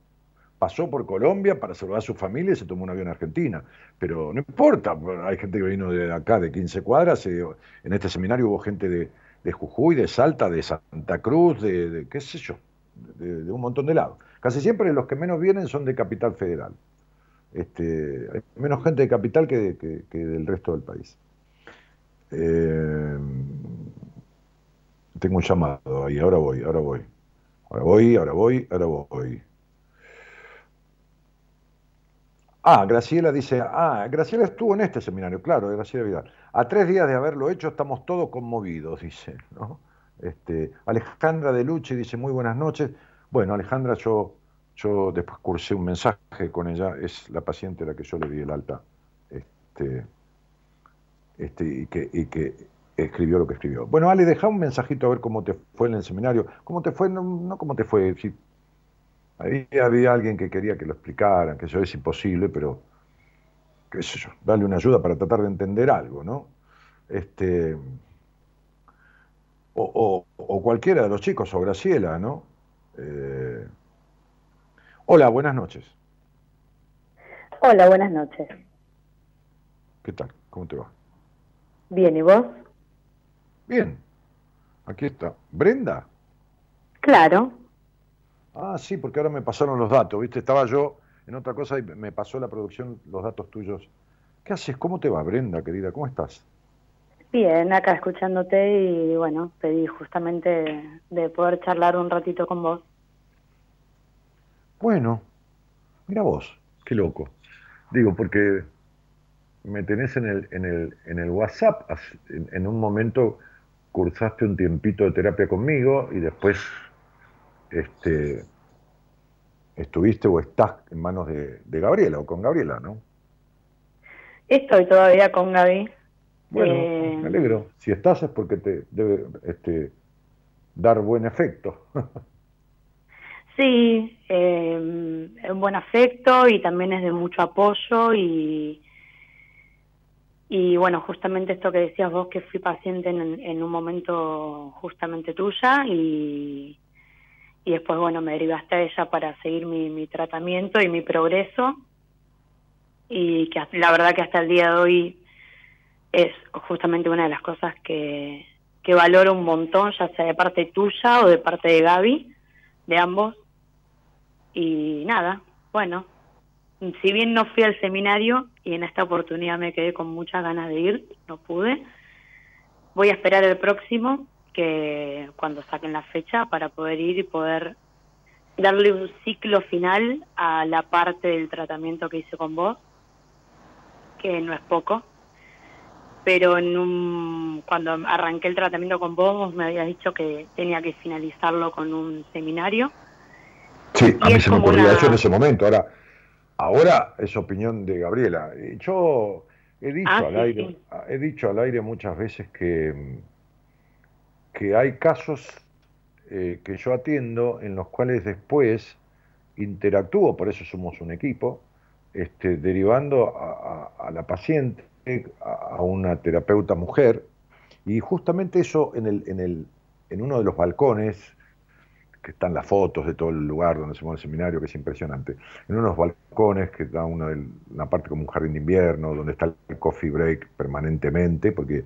Speaker 2: pasó por Colombia para saludar a su familia y se tomó un avión a Argentina. Pero no importa, hay gente que vino de acá, de 15 cuadras, en este seminario hubo gente de, Jujuy, de Salta, de Santa Cruz, de, qué sé yo, de, un montón de lados. Casi siempre los que menos vienen son de Capital Federal. Este, hay menos gente de Capital que, del resto del país. Eh, tengo un llamado ahí, ahora voy, ahora voy. Ahora voy, ahora voy, ahora voy. Ah, Graciela dice, ah, Graciela estuvo en este seminario, claro, Graciela Vidal. A tres días de haberlo hecho estamos todos conmovidos, dice. ¿no? Este, Alejandra de Luche dice, muy buenas noches. Bueno, Alejandra, yo, yo después cursé un mensaje con ella, es la paciente a la que yo le di el alta, este, este, y, que, y que escribió lo que escribió. Bueno, Ale, deja un mensajito a ver cómo te fue en el seminario. ¿Cómo te fue? No, cómo te fue, Ahí había alguien que quería que lo explicaran, que eso es imposible, pero qué sé yo, darle una ayuda para tratar de entender algo, ¿no? Este, o, cualquiera de los chicos, o Graciela, ¿no? Eh, hola, buenas noches.
Speaker 3: Hola, buenas noches.
Speaker 2: ¿Qué tal? ¿Cómo te va?
Speaker 3: Bien, ¿y vos?
Speaker 2: Bien. Aquí está. ¿Brenda?
Speaker 3: Claro.
Speaker 2: Ah, sí, porque ahora me pasaron los datos, ¿viste? Estaba yo en otra cosa y me pasó la producción los datos tuyos. ¿Qué haces? ¿Cómo te va, Brenda, querida? ¿Cómo estás?
Speaker 3: Bien, acá escuchándote y bueno, pedí justamente de poder charlar un ratito con vos.
Speaker 2: Bueno, mira vos, qué loco. Digo, porque me tenés en el, en el, en el WhatsApp. En, un momento cursaste un tiempito de terapia conmigo y después este, estuviste o estás en manos de, Gabriela o con Gabriela, ¿no?
Speaker 3: Estoy todavía con Gaby.
Speaker 2: Bueno, eh, me alegro. Si estás es porque te debe este, dar buen efecto.
Speaker 3: sí, eh, un buen afecto y también es de mucho apoyo y, y bueno, justamente esto que decías vos, que fui paciente en, un momento justamente tuya y, y después, bueno, me derivaste a ella para seguir mi, mi tratamiento y mi progreso y que la verdad que hasta el día de hoy es justamente una de las cosas que, que valoro un montón, ya sea de parte tuya o de parte de Gaby, de ambos. Y nada, bueno, si bien no fui al seminario y en esta oportunidad me quedé con muchas ganas de ir, no pude, voy a esperar el próximo, que cuando saquen la fecha, para poder ir y poder darle un ciclo final a la parte del tratamiento que hice con vos, que no es poco. Pero en un, cuando arranqué el tratamiento con vos, vos me habías dicho que tenía que finalizarlo con un seminario.
Speaker 2: Sí, a mí se me ocurrió eso en ese momento. Ahora, Ahora es opinión de Gabriela. Yo he dicho ah, al aire, he dicho al aire muchas veces que, que hay casos eh, que yo atiendo en los cuales después interactúo, por eso somos un equipo, este, derivando a, la paciente a, una terapeuta mujer, y justamente eso en, el, en, el, en uno de los balcones que están las fotos de todo el lugar donde hacemos el seminario, que es impresionante. En unos balcones que da una, una parte como un jardín de invierno, donde está el coffee break permanentemente, porque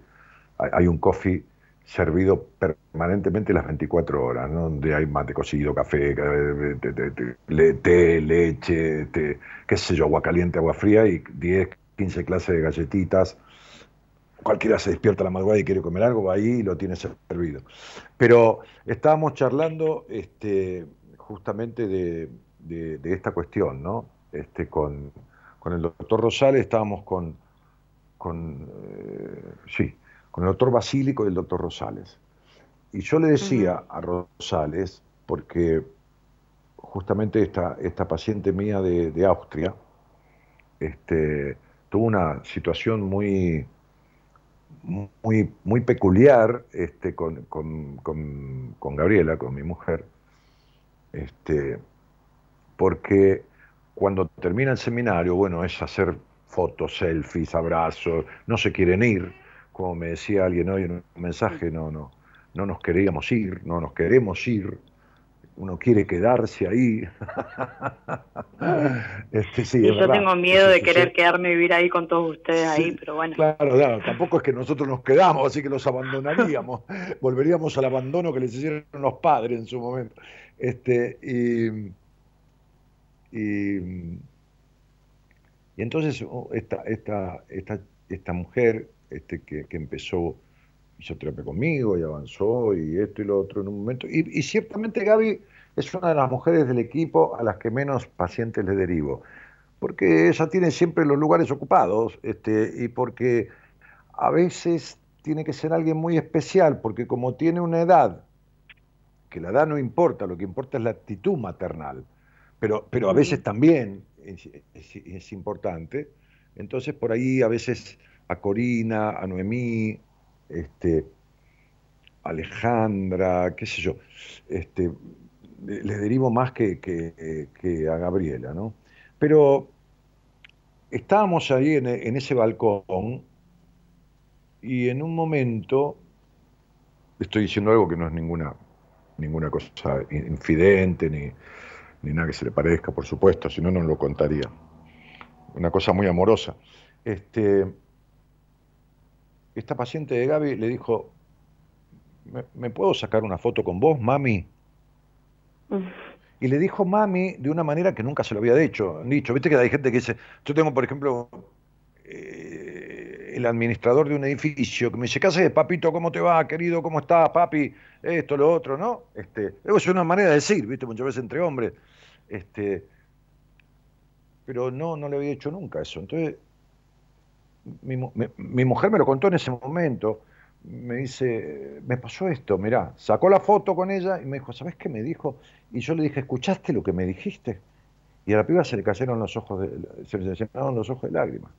Speaker 2: hay un coffee servido permanentemente las 24 horas, donde hay mate cocido, café, té, leche, qué sé yo, agua caliente, agua fría y 10, 15 clases de galletitas cualquiera se despierta a la madrugada y quiere comer algo, va ahí y lo tiene servido. Pero estábamos charlando este, justamente de, esta cuestión, ¿no? Este, con, el doctor Rosales estábamos con, con eh, sí, con el doctor Basílico y el doctor Rosales. Y yo le decía a Rosales, porque justamente esta, esta paciente mía de, de Austria este, tuvo una situación muy muy, muy peculiar este, con, con, Gabriela, con mi mujer, este, porque cuando termina el seminario, bueno, es hacer fotos, selfies, abrazos, no se quieren ir, como me decía alguien hoy en un mensaje, no, no, no nos queríamos ir, no nos queremos ir, uno quiere quedarse ahí.
Speaker 3: este, y yo tengo miedo de querer quedarme y vivir ahí con todos ustedes ahí, pero bueno.
Speaker 2: Claro, claro, tampoco es que nosotros nos quedamos, así que los abandonaríamos, volveríamos al abandono que les hicieron los padres en su momento. Este, y, y, entonces oh, esta, esta, esta, esta mujer este, que, que empezó hizo terapia conmigo y avanzó y esto y lo otro en un momento. Y, ciertamente Gaby es una de las mujeres del equipo a las que menos pacientes le derivo, porque ella tiene siempre los lugares ocupados este, y porque a veces tiene que ser alguien muy especial, porque como tiene una edad, que la edad no importa, lo que importa es la actitud maternal, pero, pero a veces también es, es importante, entonces por ahí a veces a Corina, a Noemí, este, Alejandra, qué sé yo, este, le derivo más que, que, a Gabriela, ¿no? Pero estábamos ahí en, ese balcón y en un momento, estoy diciendo algo que no es ninguna, ninguna cosa infidente ni, ni nada que se le parezca, por supuesto, si no, no lo contaría. Una cosa muy amorosa. Este, esta paciente de Gaby le dijo, ¿me, puedo sacar una foto con vos, mami? Y le dijo mami de una manera que nunca se lo había dicho. dicho. Viste que hay gente que dice, yo tengo, por ejemplo, eh, el administrador de un edificio que me dice, ¿qué haces, papito? ¿Cómo te va, querido? ¿Cómo estás, papi? Esto, lo otro, ¿no? Este, es una manera de decir, ¿viste? Muchas veces entre hombres. Este, pero no, no le había dicho nunca eso. Entonces mi, mujer me lo contó en ese momento, me dice, me pasó esto, mirá, sacó la foto con ella y me dijo, ¿sabes qué me dijo? Y yo le dije, ¿escuchaste lo que me dijiste? Y a la piba se le cayeron los ojos de, se le los ojos de lágrimas.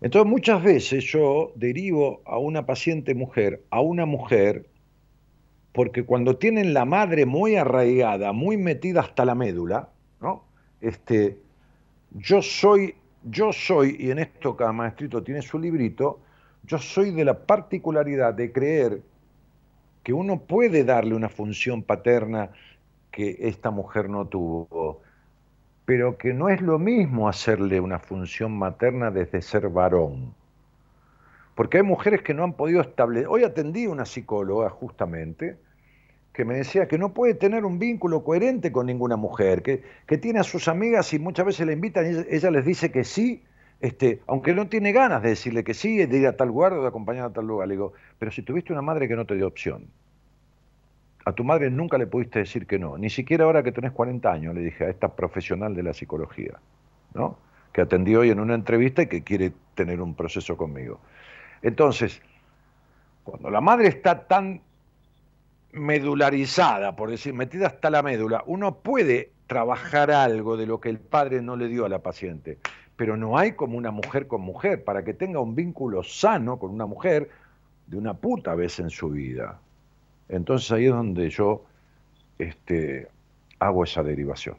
Speaker 2: Entonces muchas veces yo derivo a una paciente mujer, a una mujer, porque cuando tienen la madre muy arraigada, muy metida hasta la médula, ¿no? Este, yo soy, yo soy, y en esto cada maestrito tiene su librito, yo soy de la particularidad de creer que uno puede darle una función paterna que esta mujer no tuvo pero que no es lo mismo hacerle una función materna desde ser varón. Porque hay mujeres que no han podido establecer... Hoy atendí a una psicóloga justamente que me decía que no puede tener un vínculo coherente con ninguna mujer, que, que tiene a sus amigas y muchas veces la invitan y ella, les dice que sí, este, aunque no tiene ganas de decirle que sí, de ir a tal lugar o de acompañar a tal lugar. Le digo, pero si tuviste una madre que no te dio opción, a tu madre nunca le pudiste decir que no, ni siquiera ahora que tenés 40 años, le dije a esta profesional de la psicología, ¿no? que atendí hoy en una entrevista y que quiere tener un proceso conmigo. Entonces, cuando la madre está tan medularizada, por decir, metida hasta la médula, uno puede trabajar algo de lo que el padre no le dio a la paciente, pero no hay como una mujer con mujer, para que tenga un vínculo sano con una mujer de una puta vez en su vida. Entonces ahí es donde yo este, hago esa derivación.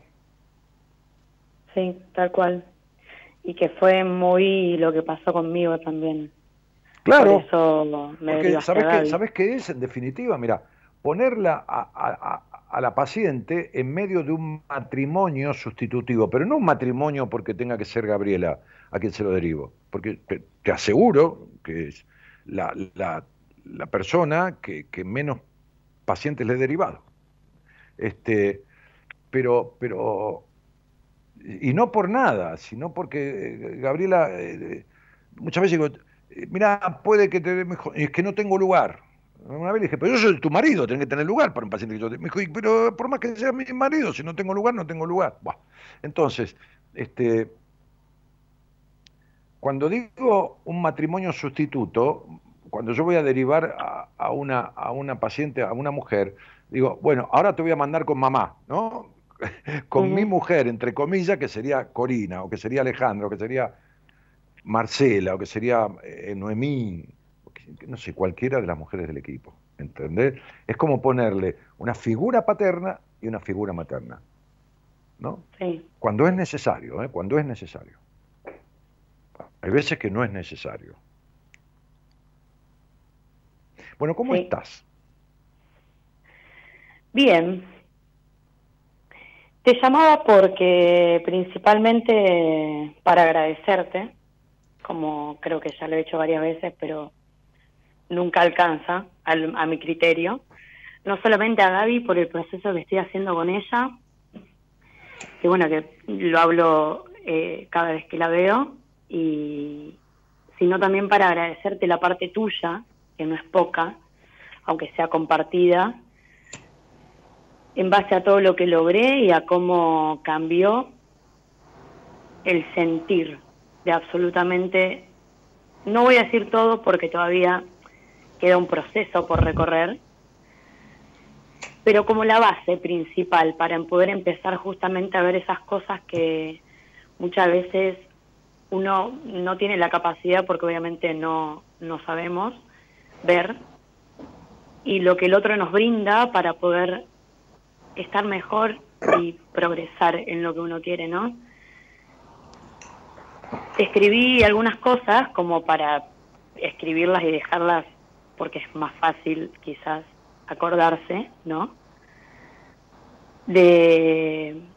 Speaker 3: Sí, tal cual. Y que fue muy lo que pasó conmigo también.
Speaker 2: Claro. eso me ¿sabes, qué, ¿Sabes qué es? En definitiva, mira, ponerla a, la paciente en medio de un matrimonio sustitutivo, pero no un matrimonio porque tenga que ser Gabriela a quien se lo derivo, porque te, aseguro que es la, la, la persona que, menos pacientes le he derivado. Este, pero, pero, y no por nada, sino porque eh, Gabriela, eh, muchas veces digo, eh, mira, puede que te mejor, es que no tengo lugar. Una vez le dije, pero yo soy tu marido, tengo que tener lugar para un paciente que yo Me dijo, pero por más que sea mi marido, si no tengo lugar, no tengo lugar. Entonces, este, cuando digo un matrimonio sustituto, cuando yo voy a derivar a, una, a una paciente, a una mujer, digo, bueno, ahora te voy a mandar con mamá, ¿no? con mi mujer, entre comillas, que sería Corina, o que sería Alejandro, o que sería Marcela, o que sería eh, Noemí, no sé, cualquiera de las mujeres del equipo. ¿Entendés? Es como ponerle una figura paterna y una figura materna. ¿No? Sí. Cuando es necesario, ¿eh? Cuando es necesario. Hay veces que no es necesario. Bueno, ¿cómo estás?
Speaker 3: Bien. Te llamaba porque principalmente para agradecerte, como creo que ya lo he hecho varias veces, pero nunca alcanza a mi criterio. No solamente a Gaby por el proceso que estoy haciendo con ella, que bueno, que lo hablo eh, cada vez que la veo, y sino también para agradecerte la parte tuya, que no es poca, aunque sea compartida, en base a todo lo que logré y a cómo cambió el sentir de absolutamente, no voy a decir todo porque todavía queda un proceso por recorrer, pero como la base principal para poder empezar justamente a ver esas cosas que muchas veces uno no tiene la capacidad porque obviamente no, no sabemos ver y lo que el otro nos brinda para poder estar mejor y progresar en lo que uno quiere, ¿no? Escribí algunas cosas como para escribirlas y dejarlas porque es más fácil quizás acordarse, ¿no? De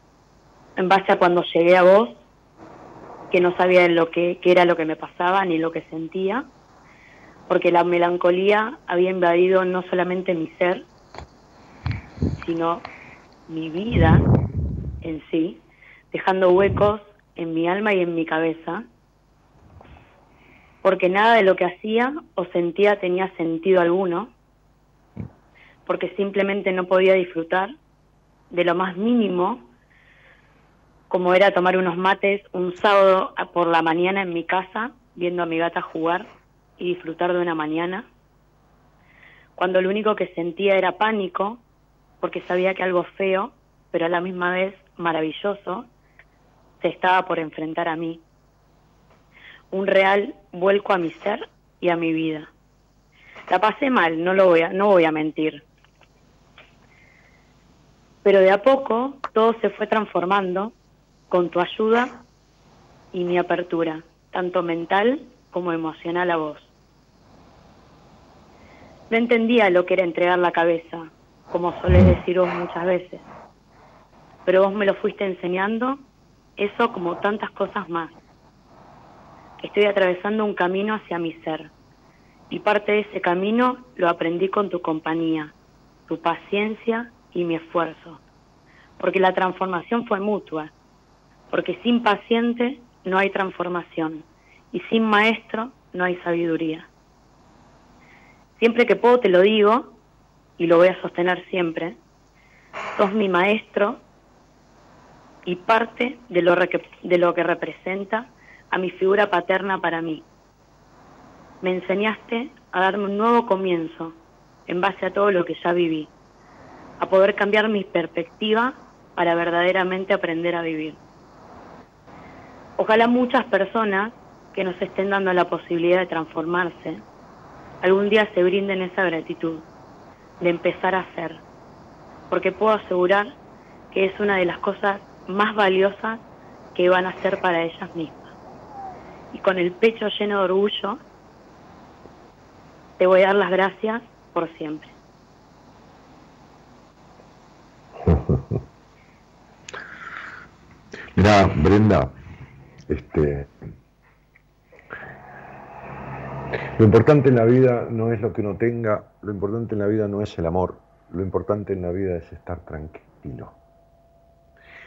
Speaker 3: en base a cuando llegué a vos, que no sabía lo que, qué era lo que me pasaba ni lo que sentía porque la melancolía había invadido no solamente mi ser, sino mi vida en sí, dejando huecos en mi alma y en mi cabeza, porque nada de lo que hacía o sentía tenía sentido alguno, porque simplemente no podía disfrutar de lo más mínimo, como era tomar unos mates un sábado por la mañana en mi casa viendo a mi gata jugar y disfrutar de una mañana, cuando lo único que sentía era pánico, porque sabía que algo feo, pero a la misma vez maravilloso, se estaba por enfrentar a mí. Un real vuelco a mi ser y a mi vida. La pasé mal, no lo voy a, no voy a mentir. Pero de a poco todo se fue transformando con tu ayuda y mi apertura, tanto mental como emocional a vos. No entendía lo que era entregar la cabeza, como solés decir vos muchas veces, pero vos me lo fuiste enseñando, eso como tantas cosas más. Estoy atravesando un camino hacia mi ser, y parte de ese camino lo aprendí con tu compañía, tu paciencia y mi esfuerzo, porque la transformación fue mutua, porque sin paciente no hay transformación. Y sin maestro no hay sabiduría. Siempre que puedo te lo digo y lo voy a sostener siempre, sos mi maestro y parte de lo, de lo que representa a mi figura paterna para mí. Me enseñaste a darme un nuevo comienzo en base a todo lo que ya viví, a poder cambiar mi perspectiva para verdaderamente aprender a vivir. Ojalá muchas personas que nos estén dando la posibilidad de transformarse, algún día se brinden esa gratitud de empezar a hacer, porque puedo asegurar que es una de las cosas más valiosas que van a hacer para ellas mismas. Y con el pecho lleno de orgullo, te voy a dar las gracias por siempre.
Speaker 2: Mira, Brenda, este, lo importante en la vida no es lo que uno tenga, lo importante en la vida no es el amor, lo importante en la vida es estar tranquilo.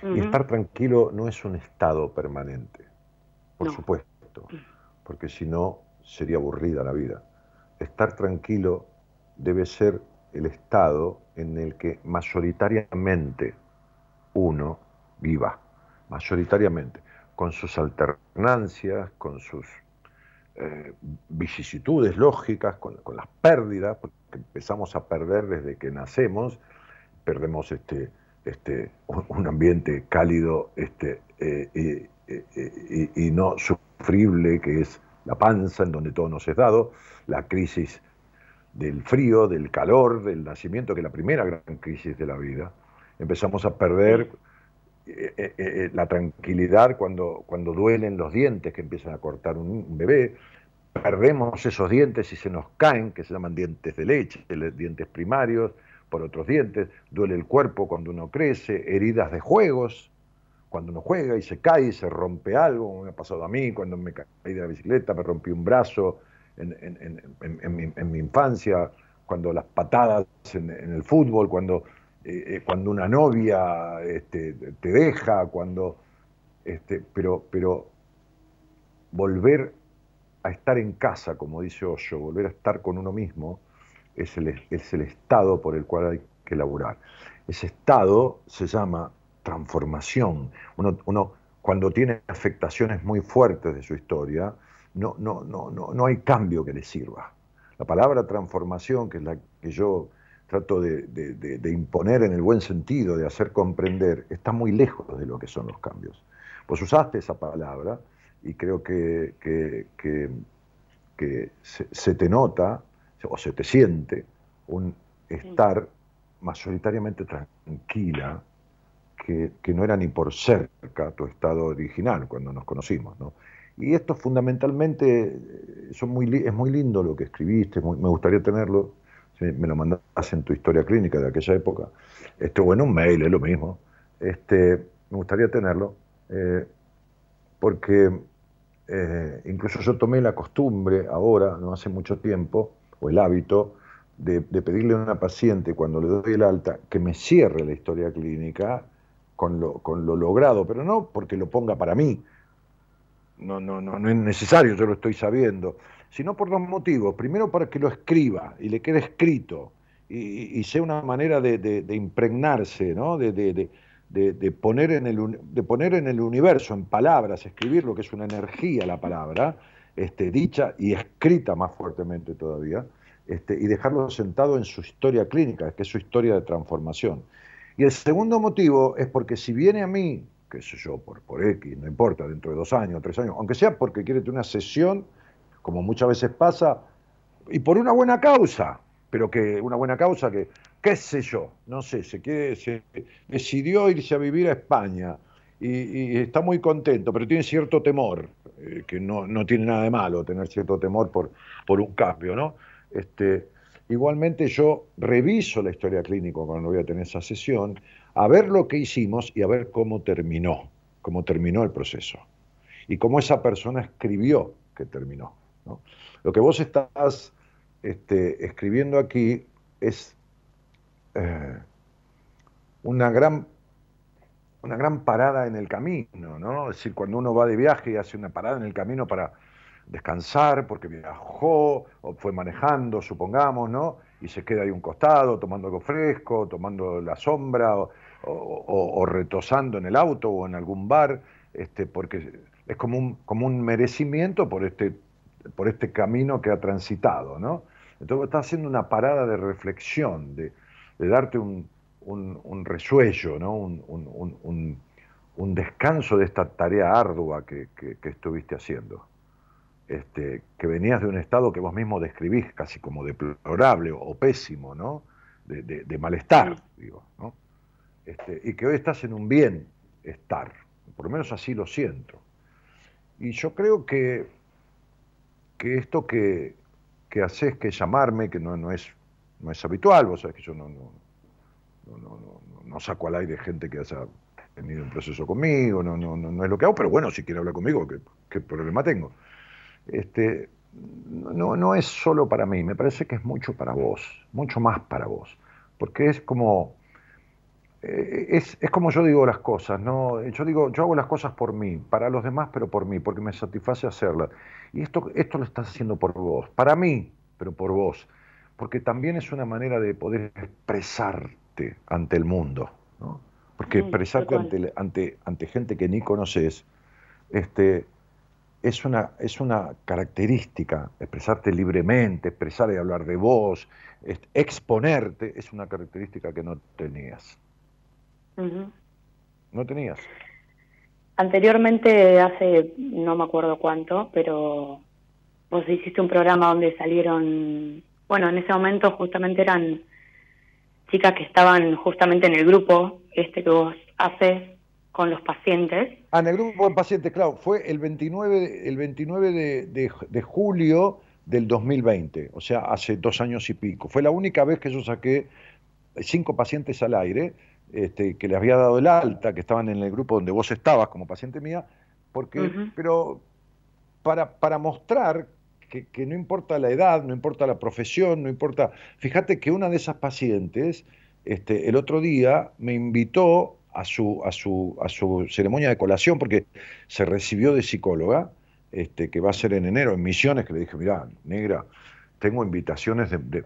Speaker 2: Y estar tranquilo no es un estado permanente, por supuesto, porque si no sería aburrida la vida. Estar tranquilo debe ser el estado en el que mayoritariamente uno viva, mayoritariamente con sus alternancias, con sus eh, vicisitudes lógicas, con, las pérdidas, porque empezamos a perder desde que nacemos, perdemos este, este, un ambiente cálido este, eh, y, no sufrible que es la panza, en donde todo nos es dado, la crisis del frío, del calor, del nacimiento, que es la primera gran crisis de la vida. Empezamos a perder eh, eh, eh, la tranquilidad cuando, cuando duelen los dientes que empiezan a cortar un, bebé, perdemos esos dientes y se nos caen, que se llaman dientes de leche, dientes primarios, por otros dientes, duele el cuerpo cuando uno crece, heridas de juegos, cuando uno juega y se cae y se rompe algo, me ha pasado a mí cuando me caí de la bicicleta, me rompí un brazo en, mi, infancia, cuando las patadas en, el fútbol, cuando eh, eh, cuando una novia este, te deja, cuando, este, pero, pero volver a estar en casa, como dice Osho, volver a estar con uno mismo, es el, es el estado por el cual hay que laburar. Ese estado se llama transformación. Uno, uno cuando tiene afectaciones muy fuertes de su historia, no, no, no, no, no hay cambio que le sirva. La palabra transformación, que es la que yo trato de, imponer en el buen sentido, de hacer comprender, está muy lejos de lo que son los cambios. Pues usaste esa palabra y creo que, que, se, te nota o se te siente un estar mayoritariamente tranquila, que, no era ni por cerca tu estado original cuando nos conocimos. ¿no? Y esto fundamentalmente eh, es muy lindo lo que escribiste, me gustaría tenerlo me lo mandas en tu historia clínica de aquella época, este, o en un mail, es lo mismo, este, me gustaría tenerlo, eh, porque eh, incluso yo tomé la costumbre ahora, no hace mucho tiempo, o el hábito, de, pedirle a una paciente cuando le doy el alta que me cierre la historia clínica con lo, con lo logrado, pero no porque lo ponga para mí, no, no, no, no es necesario, yo lo estoy sabiendo, sino por dos motivos. Primero, para que lo escriba y le quede escrito y, sea una manera de, impregnarse, ¿no? de, poner en el, de poner en el universo, en palabras, escribir lo que es una energía la palabra, este, dicha y escrita más fuertemente todavía, este, y dejarlo sentado en su historia clínica, que es su historia de transformación. Y el segundo motivo es porque si viene a mí, qué sé yo, por, por X, no importa, dentro de dos años, tres años, aunque sea porque quiere tener una sesión, como muchas veces pasa, y por una buena causa, pero que una buena causa que, qué sé yo, no sé, se, quiere, se decidió irse a vivir a España y, está muy contento, pero tiene cierto temor, eh, que no, no, tiene nada de malo tener cierto temor por, por un cambio, ¿no? Este, igualmente yo reviso la historia clínica cuando voy a tener esa sesión, a ver lo que hicimos y a ver cómo terminó, cómo terminó el proceso y cómo esa persona escribió que terminó. Lo que vos estás este, escribiendo aquí es eh, una gran una gran parada en el camino, ¿no? Es decir, cuando uno va de viaje y hace una parada en el camino para descansar, porque viajó o fue manejando, supongamos, ¿no? Y se queda ahí un costado tomando algo fresco, tomando la sombra o, retosando en el auto o en algún bar, este, porque es como un, como un merecimiento por este, por este camino que ha transitado, ¿no? Entonces está haciendo una parada de reflexión, de, darte un, un, resuello, ¿no? Un, descanso de esta tarea ardua que, estuviste haciendo. Este, que venías de un estado que vos mismo describís casi como deplorable o, pésimo, ¿no? De, malestar, digo, ¿no? Este, y que hoy estás en un bienestar, por lo menos así lo siento. Y yo creo que, que esto que, que haces, que llamarme, que no, no, es, no es habitual, vos sabés que yo no, no, no, no saco al aire gente que haya tenido un proceso conmigo, no, no, no, es lo que hago, pero bueno, si quiere hablar conmigo, ¿qué, qué problema tengo? Este, no, no es solo para mí, me parece que es mucho para vos, mucho más para vos, porque es como, eh, es, es, como yo digo las cosas, ¿no? Yo digo, yo hago las cosas por mí, para los demás, pero por mí, porque me satisface hacerlas. Y esto, esto lo estás haciendo por vos, para mí, pero por vos, porque también es una manera de poder expresarte ante el mundo, ¿no? Porque expresarte ante, ante, ante gente que ni conoces, este, es una, es una característica, expresarte libremente, expresar y hablar de vos, exponerte, es una característica que no tenías. No tenías.
Speaker 3: Anteriormente, hace no me acuerdo cuánto, pero vos hiciste un programa donde salieron, bueno, en ese momento justamente eran chicas que estaban justamente en el grupo este que vos haces con los pacientes.
Speaker 2: Ah, en el grupo de pacientes, claro, fue el 29, el 29 de, de, julio del 2020, o sea, hace dos años y pico. Fue la única vez que yo saqué cinco pacientes al aire este, que le había dado el alta, que estaban en el grupo donde vos estabas como paciente mía, porque, pero para, para mostrar que, que, no importa la edad, no importa la profesión, no importa. Fíjate que una de esas pacientes, este, el otro día me invitó a su, a su, a su ceremonia de colación, porque se recibió de psicóloga, este, que va a ser en enero, en Misiones, que le dije, mira, negra, tengo invitaciones de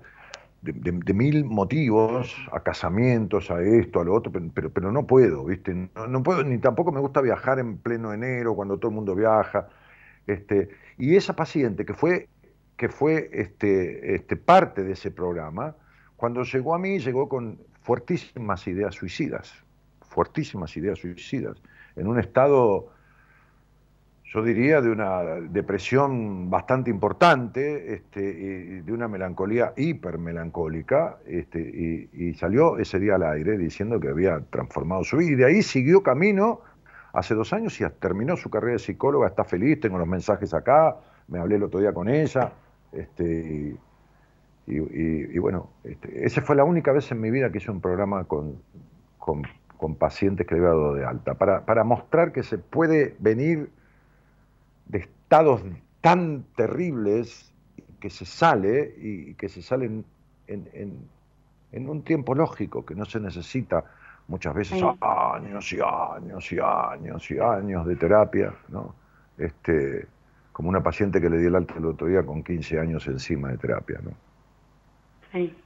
Speaker 2: de, mil motivos, a casamientos, a esto, a lo otro, pero, pero no puedo, ¿viste? No, puedo, ni tampoco me gusta viajar en pleno enero, cuando todo el mundo viaja. Este, y esa paciente que fue, que fue este, este, parte de ese programa, cuando llegó a mí, llegó con fuertísimas ideas suicidas, fuertísimas ideas suicidas, en un estado yo diría, de una depresión bastante importante, este, y de una melancolía hipermelancólica, este, y, salió ese día al aire diciendo que había transformado su vida, y de ahí siguió camino hace dos años y terminó su carrera de psicóloga, está feliz, tengo los mensajes acá, me hablé el otro día con ella, este, y, bueno, este, esa fue la única vez en mi vida que hice un programa con, pacientes que le había dado de alta, para, para mostrar que se puede venir de estados tan terribles que se sale y que se salen en, un tiempo lógico, que no se necesita muchas veces años y años y años y años de terapia, ¿no? Este, como una paciente que le di el alta el otro día con 15 años encima de terapia, ¿no? Sí.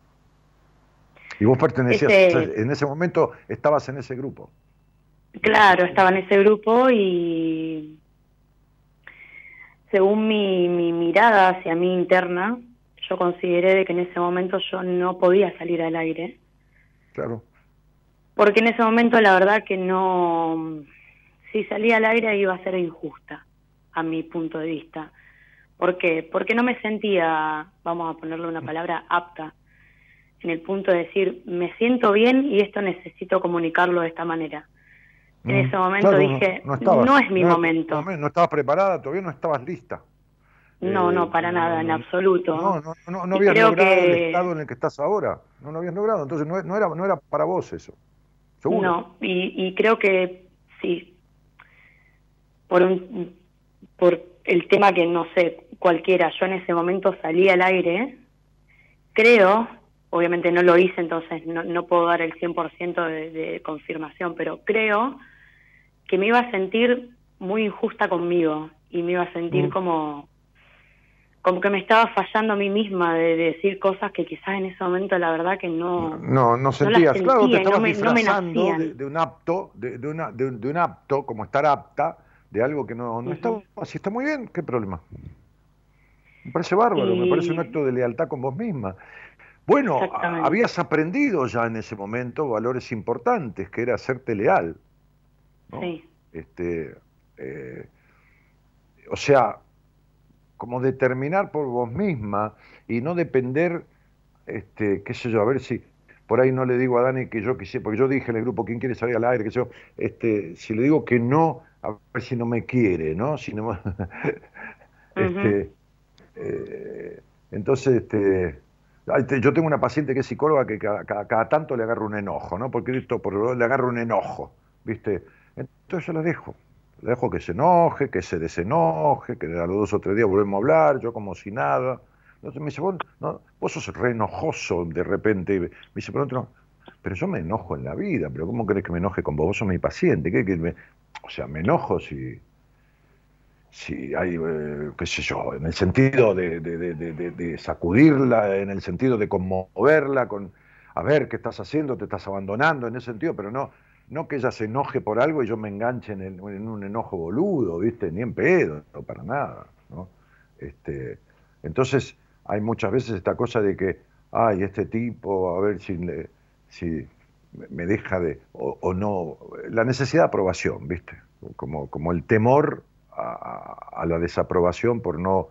Speaker 2: Y vos pertenecías, este en ese momento estabas en ese grupo.
Speaker 3: Claro, estaba en ese grupo y según mi, mi mirada hacia mí interna, yo consideré de que en ese momento yo no podía salir al aire.
Speaker 2: Claro.
Speaker 3: Porque en ese momento la verdad que no, si salía al aire iba a ser injusta, a mi punto de vista. ¿Por qué? Porque no me sentía, vamos a ponerle una palabra, apta, en el punto de decir, me siento bien y esto necesito comunicarlo de esta manera. En
Speaker 2: Mm,
Speaker 3: ese momento
Speaker 2: claro,
Speaker 3: dije, no,
Speaker 2: estabas-
Speaker 3: es mi
Speaker 2: no-
Speaker 3: momento.
Speaker 2: No, no estabas preparada, todavía no estabas lista.
Speaker 3: No,
Speaker 2: Eh,
Speaker 3: no, para nada, en absoluto.
Speaker 2: No, no, no, no habías logrado el estado en el que estás ahora. No lo habías logrado. Entonces no, no era, no era para vos eso. Seguro.
Speaker 3: No, y, y creo que sí, por, un, por el tema que no sé, cualquiera, yo en ese momento salí al aire, creo, obviamente no lo hice, entonces no, no puedo dar el 100% de, de confirmación, pero creo que me iba a sentir muy injusta conmigo y me iba a sentir
Speaker 2: Mm.
Speaker 3: como como que me estaba fallando a mí misma de, de decir cosas que quizás en ese momento la verdad que no
Speaker 2: No, no sentías, claro, te estabas
Speaker 3: no me- no me
Speaker 2: disfrazando de, de un apto, de, de una, de, un- de un apto, como estar apta, de algo que no, no
Speaker 3: Ujú.
Speaker 2: estaba. Si está muy bien, ¿qué problema? Me parece bárbaro, me parece un acto de lealtad con vos misma. Bueno, habías aprendido ya en ese momento valores importantes, que era hacerte leal. ¿no?
Speaker 3: Sí.
Speaker 2: Este, eh, o sea, como determinar por vos misma y no depender, este, qué sé yo, a ver si por ahí no le digo a Dani que yo quisiera, porque yo dije en el grupo, ¿quién quiere salir al aire? Que yo, este, si le digo que no, a ver si no me quiere, ¿no? Si no este, eh, entonces, este, yo tengo una paciente que es psicóloga que cada, cada- tanto le agarra un enojo, ¿no? Porque esto, por le agarra un enojo, ¿viste? Entonces yo la dejo. La dejo que se enoje, que se desenoje, que a los dos o tres días volvemos a hablar, yo como si nada. Entonces me dice, vos, no, vos sos re enojoso de repente. Me dice, pero, no, pero yo me enojo en la vida, pero ¿cómo querés que me enoje con vos? Vos sos mi paciente. ¿qué, qué me- O sea, me enojo si, si hay, eh, qué sé yo, en el sentido de, de- sacudirla, en el sentido de conmoverla, con a ver qué estás haciendo, te estás abandonando, en ese sentido, pero no, no que ella se enoje por algo y yo me enganche en, en un enojo boludo, ¿viste? Ni en pedo, no para nada, ¿no? Este, entonces, hay muchas veces esta cosa de que, ay, este tipo, a ver si, si me- me deja de, o, o no, la necesidad de aprobación, ¿viste? Como, como el temor a, a la desaprobación por no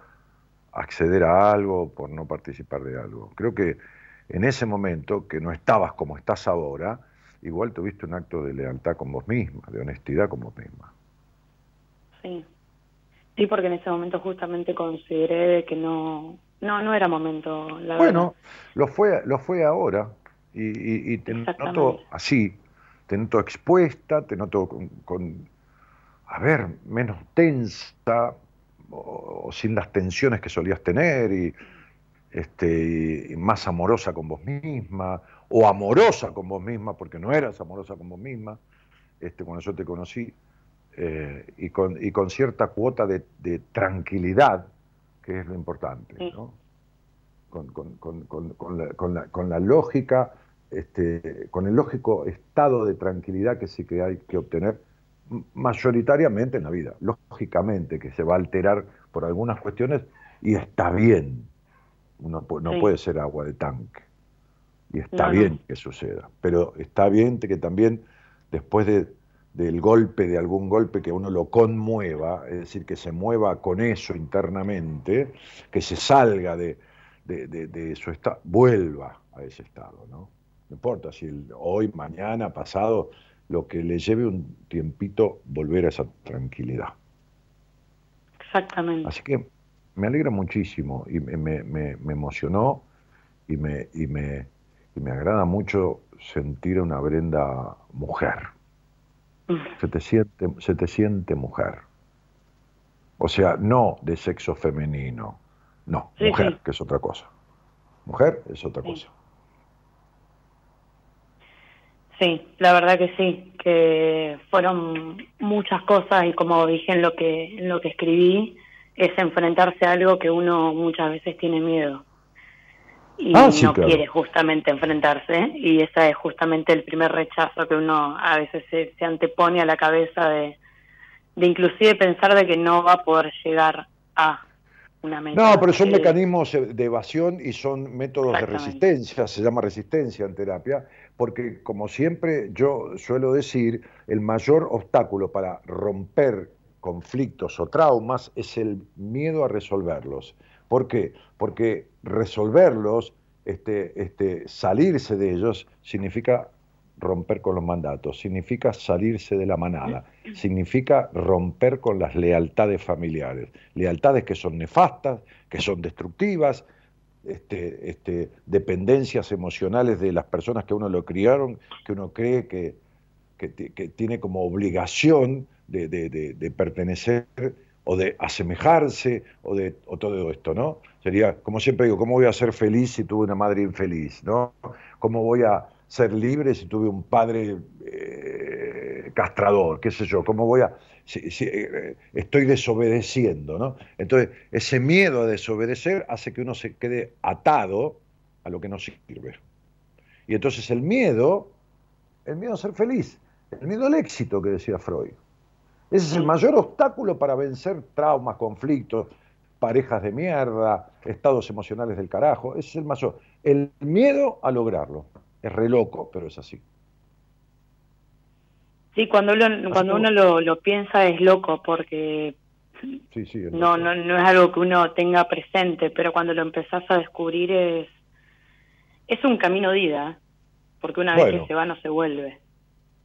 Speaker 2: acceder a algo, por no participar de algo. Creo que en ese momento, que no estabas como estás ahora, igual tuviste un acto de lealtad con vos misma, de honestidad con vos misma.
Speaker 3: Sí. Sí, porque en ese momento justamente consideré de que no, no, no era momento, la
Speaker 2: Bueno, lo fue, lo fue ahora y, y- y te noto así, te noto expuesta, te noto con, con, a ver, menos tensa o, o sin las tensiones que solías tener y, este, y más amorosa con vos misma o amorosa con vos misma porque no eras amorosa con vos misma este, cuando yo te conocí eh, y, con, y con cierta cuota de, de tranquilidad que es lo importante,
Speaker 3: Sí.
Speaker 2: ¿no? con, con- con- con- con la, con la- con la lógica, este, con el lógico estado de tranquilidad que sí que hay que obtener mayoritariamente en la vida. Lógicamente que se va a alterar por algunas cuestiones y está bien. No
Speaker 3: Sí.
Speaker 2: puede ser agua de tanque. Y está
Speaker 3: No, no.
Speaker 2: bien que suceda. Pero está bien que también después de, del golpe, de algún golpe que uno lo conmueva, es decir, que se mueva con eso internamente, que se salga de, de, de- de su estado, vuelva a ese estado, ¿no? No importa si el- hoy, mañana, pasado, lo que le lleve un tiempito volver a esa tranquilidad.
Speaker 3: Exactamente.
Speaker 2: Así que me alegra muchísimo y me, me- me- me emocionó y me, y, me, y me agrada mucho sentir a una Brenda mujer. Se te siente, se te siente mujer. O sea, no de sexo femenino, no,
Speaker 3: Sí,
Speaker 2: mujer,
Speaker 3: sí.
Speaker 2: que es otra cosa. Mujer es otra
Speaker 3: Sí.
Speaker 2: cosa.
Speaker 3: Sí, la verdad que sí, que fueron muchas cosas y como dije en lo que en lo que escribí es enfrentarse a algo que uno muchas veces tiene miedo y
Speaker 2: Ah, sí,
Speaker 3: no
Speaker 2: claro.
Speaker 3: quiere justamente enfrentarse y ese es justamente el primer rechazo que uno a veces se, se antepone a la cabeza de, de inclusive pensar de que no va a poder llegar a una meta.
Speaker 2: No, pero son mecanismos de evasión y son métodos de resistencia, se llama resistencia en terapia, porque como siempre yo suelo decir, el mayor obstáculo para romper conflictos o traumas es el miedo a resolverlos. ¿Por qué? Porque resolverlos, este, este, salirse de ellos, significa romper con los mandatos, significa salirse de la manada, significa romper con las lealtades familiares, lealtades que son nefastas, que son destructivas, este, este, dependencias emocionales de las personas que uno lo criaron, que uno cree que, que, tiene como obligación de, de, pertenecer o de asemejarse o de o todo esto, ¿no? Sería, como siempre digo, ¿cómo voy a ser feliz si tuve una madre infeliz, ¿no? ¿Cómo voy a ser libre si tuve un padre eh, castrador, qué sé yo, cómo voy a... Si, eh, estoy desobedeciendo, ¿no? Entonces, ese miedo a desobedecer hace que uno se quede atado a lo que no sirve. Y entonces el miedo, el miedo a ser feliz, el miedo al éxito que decía Freud. Ese es el mayor obstáculo para vencer traumas, conflictos, parejas de mierda, estados emocionales del carajo. Ese es el mayor. El miedo a lograrlo. Es re loco, pero es así.
Speaker 3: Sí, cuando, cuando uno lo, piensa es loco porque no, no, no es algo que uno tenga presente, pero cuando lo empezás a descubrir es, es un camino de ida, porque una vez que se va no se vuelve.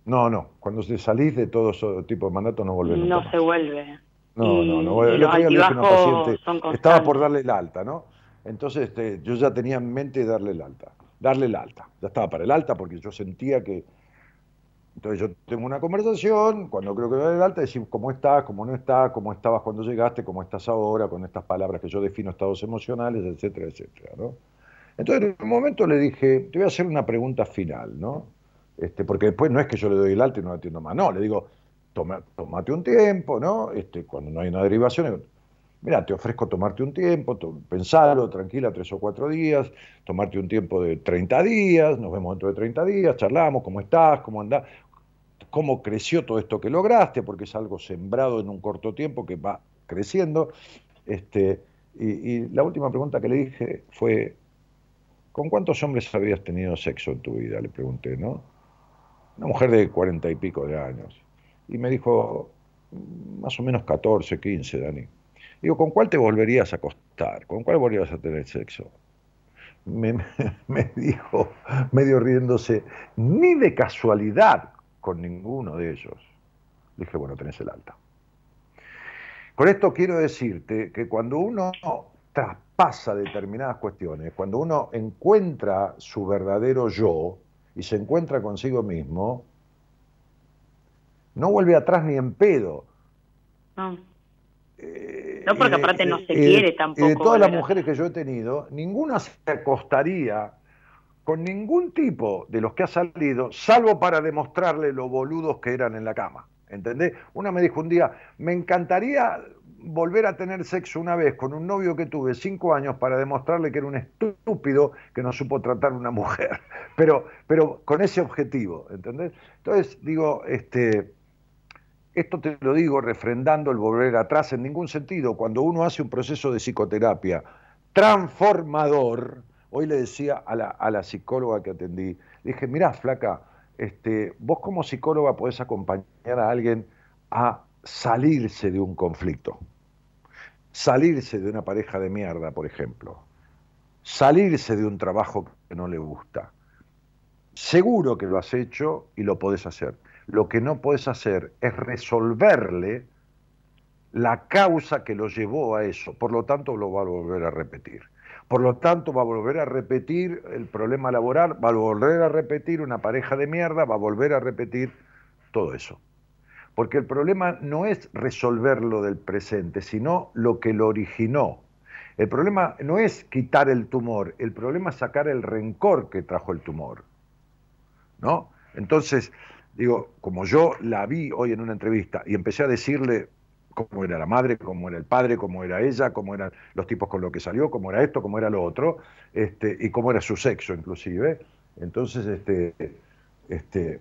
Speaker 2: No, no, cuando se salís de todo ese tipo de mandato no vuelve
Speaker 3: No se vuelve.
Speaker 2: No, no, no. El otro día le dije una paciente, estaba por darle el alta, ¿no? Entonces este, yo ya tenía en mente darle el alta darle el alta. Ya estaba para el alta porque yo sentía que... Entonces yo tengo una conversación, cuando creo que darle el alta, decimos cómo estás, cómo no estás, cómo estabas cuando llegaste, cómo estás ahora, con estas palabras que yo defino estados emocionales, etcétera, etcétera, ¿no? Entonces en un momento le dije, te voy a hacer una pregunta final, ¿no? Este, porque después no es que yo le doy el alta y no la atiendo más, no, le digo, toma, tomate un tiempo, ¿no? Este, cuando no hay una derivación, mira, te ofrezco tomarte un tiempo, pensarlo, tranquila, tres o cuatro días, tomarte un tiempo de 30 días, nos vemos dentro de 30 días, charlamos, cómo estás, cómo andás, cómo creció todo esto que lograste, porque es algo sembrado en un corto tiempo que va creciendo. Este, y, la última pregunta que le dije fue, ¿con cuántos hombres habías tenido sexo en tu vida? Le pregunté, ¿no? Una mujer de cuarenta y pico de años. Y me dijo, más o menos 14, 15, Dani. Digo, ¿con cuál te volverías a acostar? ¿Con cuál volverías a tener sexo? Me, dijo, medio riéndose, ni de casualidad con ninguno de ellos. dije, bueno, tenés el alta. Con esto quiero decirte que cuando uno traspasa determinadas cuestiones, cuando uno encuentra su verdadero yo y se encuentra consigo mismo, no vuelve atrás ni en pedo.
Speaker 3: No. Eh, no, porque aparte no se quiere tampoco.
Speaker 2: de todas las mujeres que yo he tenido, ninguna se acostaría con ningún tipo de los que ha salido, salvo para demostrarle lo boludos que eran en la cama. ¿Entendés? Una me dijo un día, me encantaría volver a tener sexo una vez con un novio que tuve cinco años para demostrarle que era un estúpido que no supo tratar una mujer, pero, pero con ese objetivo, ¿entendés? Entonces, digo, este, esto te lo digo refrendando el volver atrás en ningún sentido. Cuando uno hace un proceso de psicoterapia transformador, hoy le decía a la, psicóloga que atendí, le dije, mirá, flaca, este, vos como psicóloga podés acompañar a alguien a salirse de un conflicto, salirse de una pareja de mierda, por ejemplo, salirse de un trabajo que no le gusta. Seguro que lo has hecho y lo podés hacer. Lo que no puedes hacer es resolverle la causa que lo llevó a eso. Por lo tanto, lo va a volver a repetir. Por lo tanto, va a volver a repetir el problema laboral, va a volver a repetir una pareja de mierda, va a volver a repetir todo eso. Porque el problema no es resolver lo del presente, sino lo que lo originó. El problema no es quitar el tumor, el problema es sacar el rencor que trajo el tumor. ¿No? Entonces, digo, como yo la vi hoy en una entrevista y empecé a decirle cómo era la madre, cómo era el padre, cómo era ella, cómo eran los tipos con los que salió, cómo era esto, cómo era lo otro, este, y cómo era su sexo inclusive. Entonces, este, este,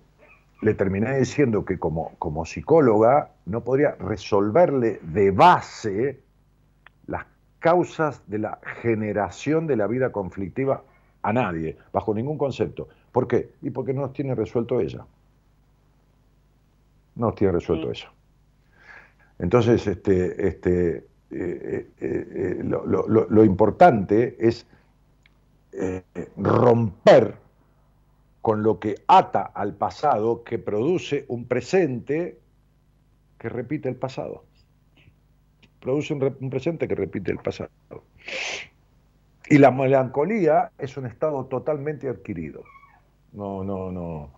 Speaker 2: le terminé diciendo que como, como psicóloga no podría resolverle de base, las causas de la generación de la vida conflictiva a nadie, bajo ningún concepto. ¿Por qué? Y porque no nos tiene resuelto ella. No nos tiene resuelto ella. Entonces, este, este, eh, eh, eh, lo, importante es romper con lo que ata al pasado, que produce un presente que repite el pasado. Produce un, presente que repite el pasado. Y la melancolía es un estado totalmente adquirido. No, no, no.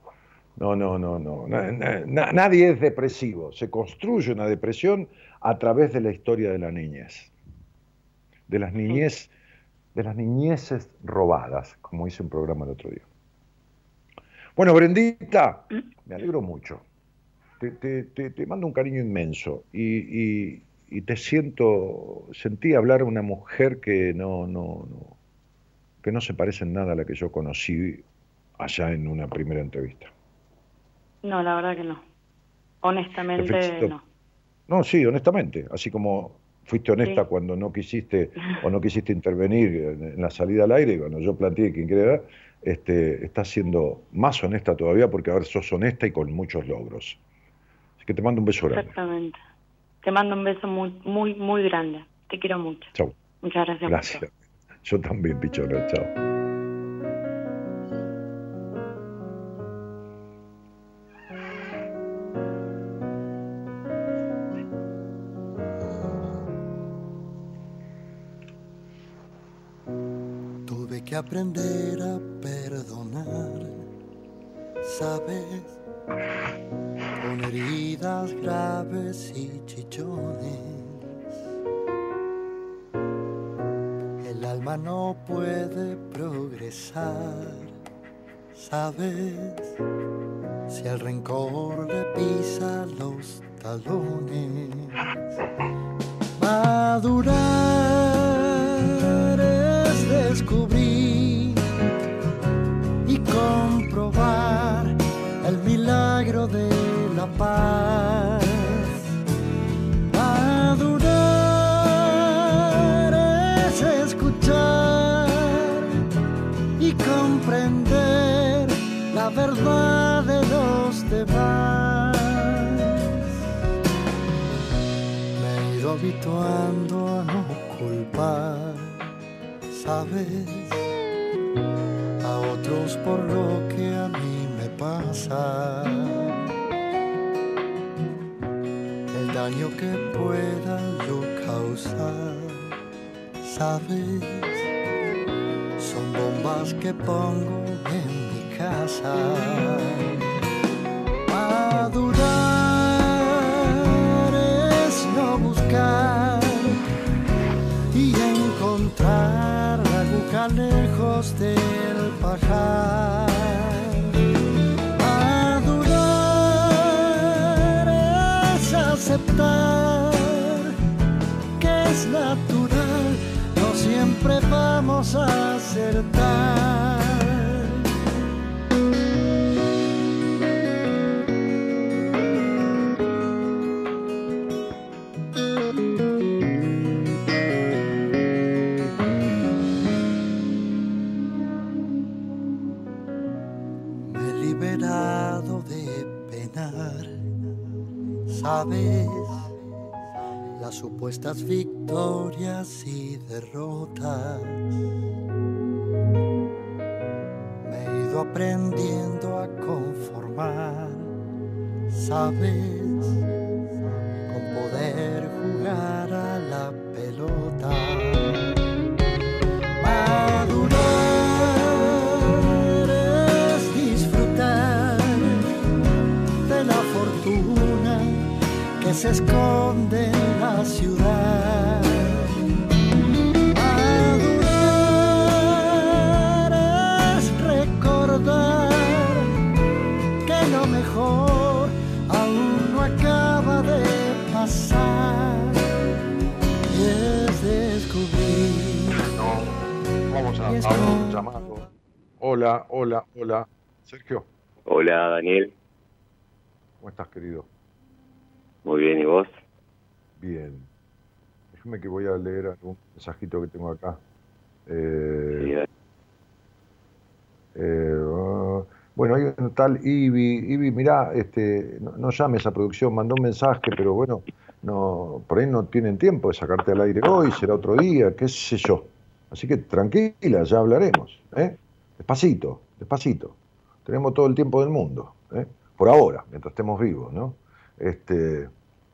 Speaker 2: No, no, no, no. nadie es depresivo. Se construye una depresión a través de la historia de la niñez. De las niñez, de las niñeces robadas, como hice un programa el otro día. Bueno, Brendita, me alegro mucho. Te, mando un cariño inmenso y, te siento, sentí hablar una mujer que no, no, no, que no se parece en nada a la que yo conocí allá en una primera entrevista.
Speaker 3: No, la verdad que no. Honestamente no.
Speaker 2: No, sí, honestamente. Así como fuiste honesta cuando no quisiste o no quisiste intervenir en, la salida al aire, cuando yo planteé quién quiere este, estás siendo más honesta todavía porque ahora sos honesta y con muchos logros. Así que te mando un beso grande.
Speaker 3: Exactamente. Te mando un beso muy, muy, muy grande. Te quiero mucho.
Speaker 2: Chao.
Speaker 3: Muchas gracias.
Speaker 2: Gracias. Yo también, pichona. Chao.
Speaker 4: Aprender a perdonar, sabes, con heridas graves y chichones. El alma no puede progresar, sabes, si el rencor le pisa los talones. Madurar paz. Madurar es escuchar y comprender la verdad de los demás. Me he ido habituando a no culpar, ¿sabes? por lo que a mí me pasa. Daño que pueda yo causar, sabes, son bombas que pongo en mi casa. Madurar es no buscar y encontrar la aguja lejos de Adorar que es natural, no siempre vamos a acertar. las supuestas victorias y derrotas. Me he ido aprendiendo a conformar, sabes, con poder jugar a la pelota. se esconde en la ciudad. Madurar es recordar que lo mejor aún no acaba de pasar. Y es descubrir.
Speaker 2: vamos a, a un llamado. Hola, hola, hola. Sergio.
Speaker 5: Hola, Daniel.
Speaker 2: ¿Cómo estás, querido?
Speaker 5: Muy bien, ¿y vos?
Speaker 2: Bien. déjame que voy a leer algún mensajito que tengo acá. Eh, eh, ah, bueno, hay un tal Ibi, Ibi, mirá, este, no, llames a producción, mandó un mensaje, pero bueno, no, por ahí no tienen tiempo de sacarte al aire hoy, será otro día, qué sé yo. Así que tranquila, ya hablaremos. ¿eh? Despacito, despacito. Tenemos todo el tiempo del mundo, ¿eh? por ahora, mientras estemos vivos, ¿no? Este,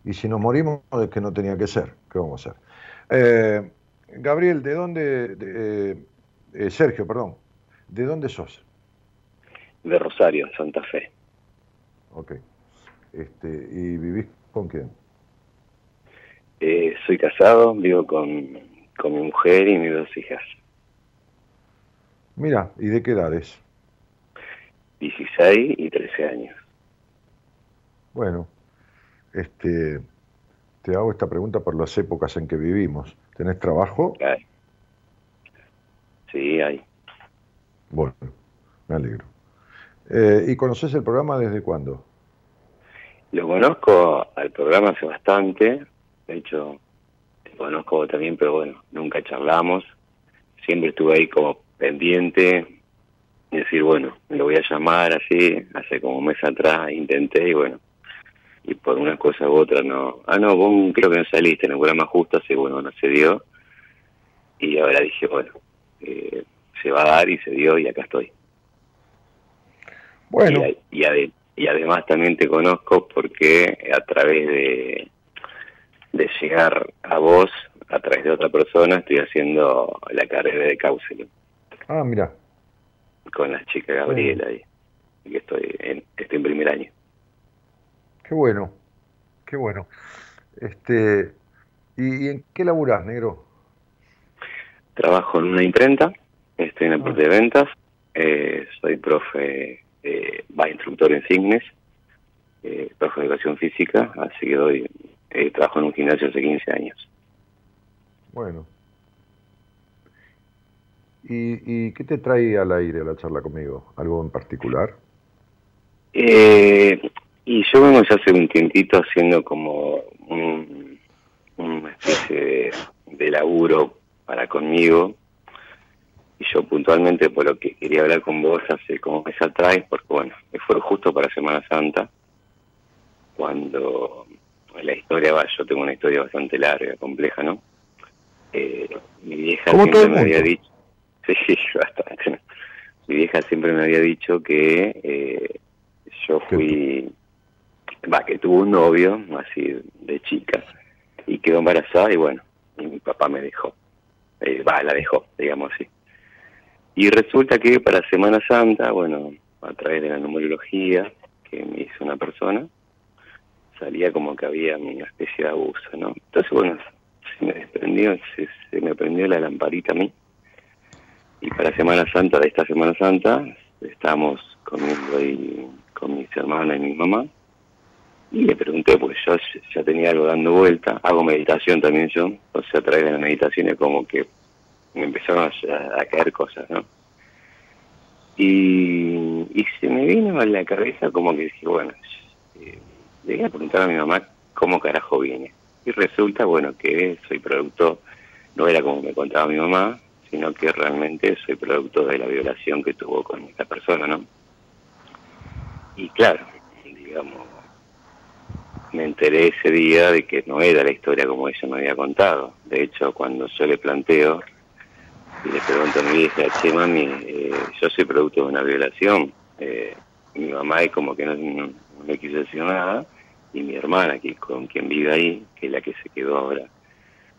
Speaker 2: y si nos morimos es que no tenía que ser, ¿qué vamos a hacer? Eh, Gabriel, ¿de dónde, Sergio, perdón, ¿de dónde sos?
Speaker 5: De Rosario, Santa Fe.
Speaker 2: Ok. Este, ¿Y vivís con quién?
Speaker 5: soy casado, vivo con con mi mujer y mis dos hijas.
Speaker 2: Mira, ¿y de qué edades?
Speaker 5: 16 y 13 años.
Speaker 2: Bueno, este, te hago esta pregunta por las épocas en que vivimos. ¿Tenés trabajo?
Speaker 5: Sí, hay.
Speaker 2: Bueno, me alegro. Eh, ¿Y conoces el programa desde cuándo?
Speaker 5: Lo conozco al programa hace bastante. De hecho, conozco también, pero bueno, nunca charlamos. Siempre estuve ahí como pendiente, y decir, bueno, me lo voy a llamar así, hace como un mes atrás intenté y bueno, y por una cosa u otra no. Ah, no, vos creo que no saliste en el programa justo, así bueno, no se dio. Y ahora dije, bueno, eh, se va a dar y se dio y acá estoy.
Speaker 2: Bueno.
Speaker 5: Y, y además también te conozco porque a través de de llegar a vos a través de otra persona, estoy haciendo la carrera de counseling.
Speaker 2: Ah, mira.
Speaker 5: Con la chica Gabriela ahí, que estoy en, estoy en primer año.
Speaker 2: Qué bueno, qué bueno. Este, ¿y, en qué laburás, negro?
Speaker 5: Trabajo en una imprenta, estoy en la ah. parte de ventas, eh, soy profe, eh, va instructor en Signes, eh, profe de educación física, así que doy eh, trabajo en un gimnasio hace 15 años.
Speaker 2: Bueno. ¿Y, qué te trae al aire a la charla conmigo? ¿Algo en particular?
Speaker 5: Eh, y yo vengo ya hace un tiempito haciendo como un, una especie de, laburo para conmigo. Y yo puntualmente por lo que quería hablar con vos hace como mes atrás, porque bueno, fue justo para Semana Santa, cuando la historia va, yo tengo una historia bastante larga, compleja, ¿no? Eh, mi vieja siempre me había dicho, sí, bastante, mi vieja siempre me había dicho que eh, yo fui, va, que tuvo un novio, así de chica, y quedó embarazada y bueno, y mi papá me dejó, eh, va, la dejó, digamos así. Y resulta que para Semana Santa, bueno, a través de la numerología que me hizo una persona, salía como que había una especie de abuso, ¿no? Entonces, bueno, se me desprendió, se, me prendió la lamparita a mí. Y para Semana Santa, de esta Semana Santa, estábamos comiendo ahí con mis hermanas y mi mamá. Y le pregunté, porque yo ya tenía algo dando vuelta, hago meditación también yo, o sea, a través de la meditación es como que me empezaron a, caer cosas, ¿no? Y, y se me vino a la cabeza como que dije, bueno, eh, le voy a preguntar a mi mamá cómo carajo vine. Y resulta, bueno, que soy producto, no era como me contaba mi mamá, sino que realmente soy producto de la violación que tuvo con esta persona, ¿no? Y claro, digamos, me enteré ese día de que no era la historia como ella me había contado. De hecho, cuando yo le planteo y le pregunto a mi hija, che, mami, eh, yo soy producto de una violación, eh, mi mamá es como que no, no, no me quiso decir nada, y mi hermana, que con quien vive ahí, que es la que se quedó ahora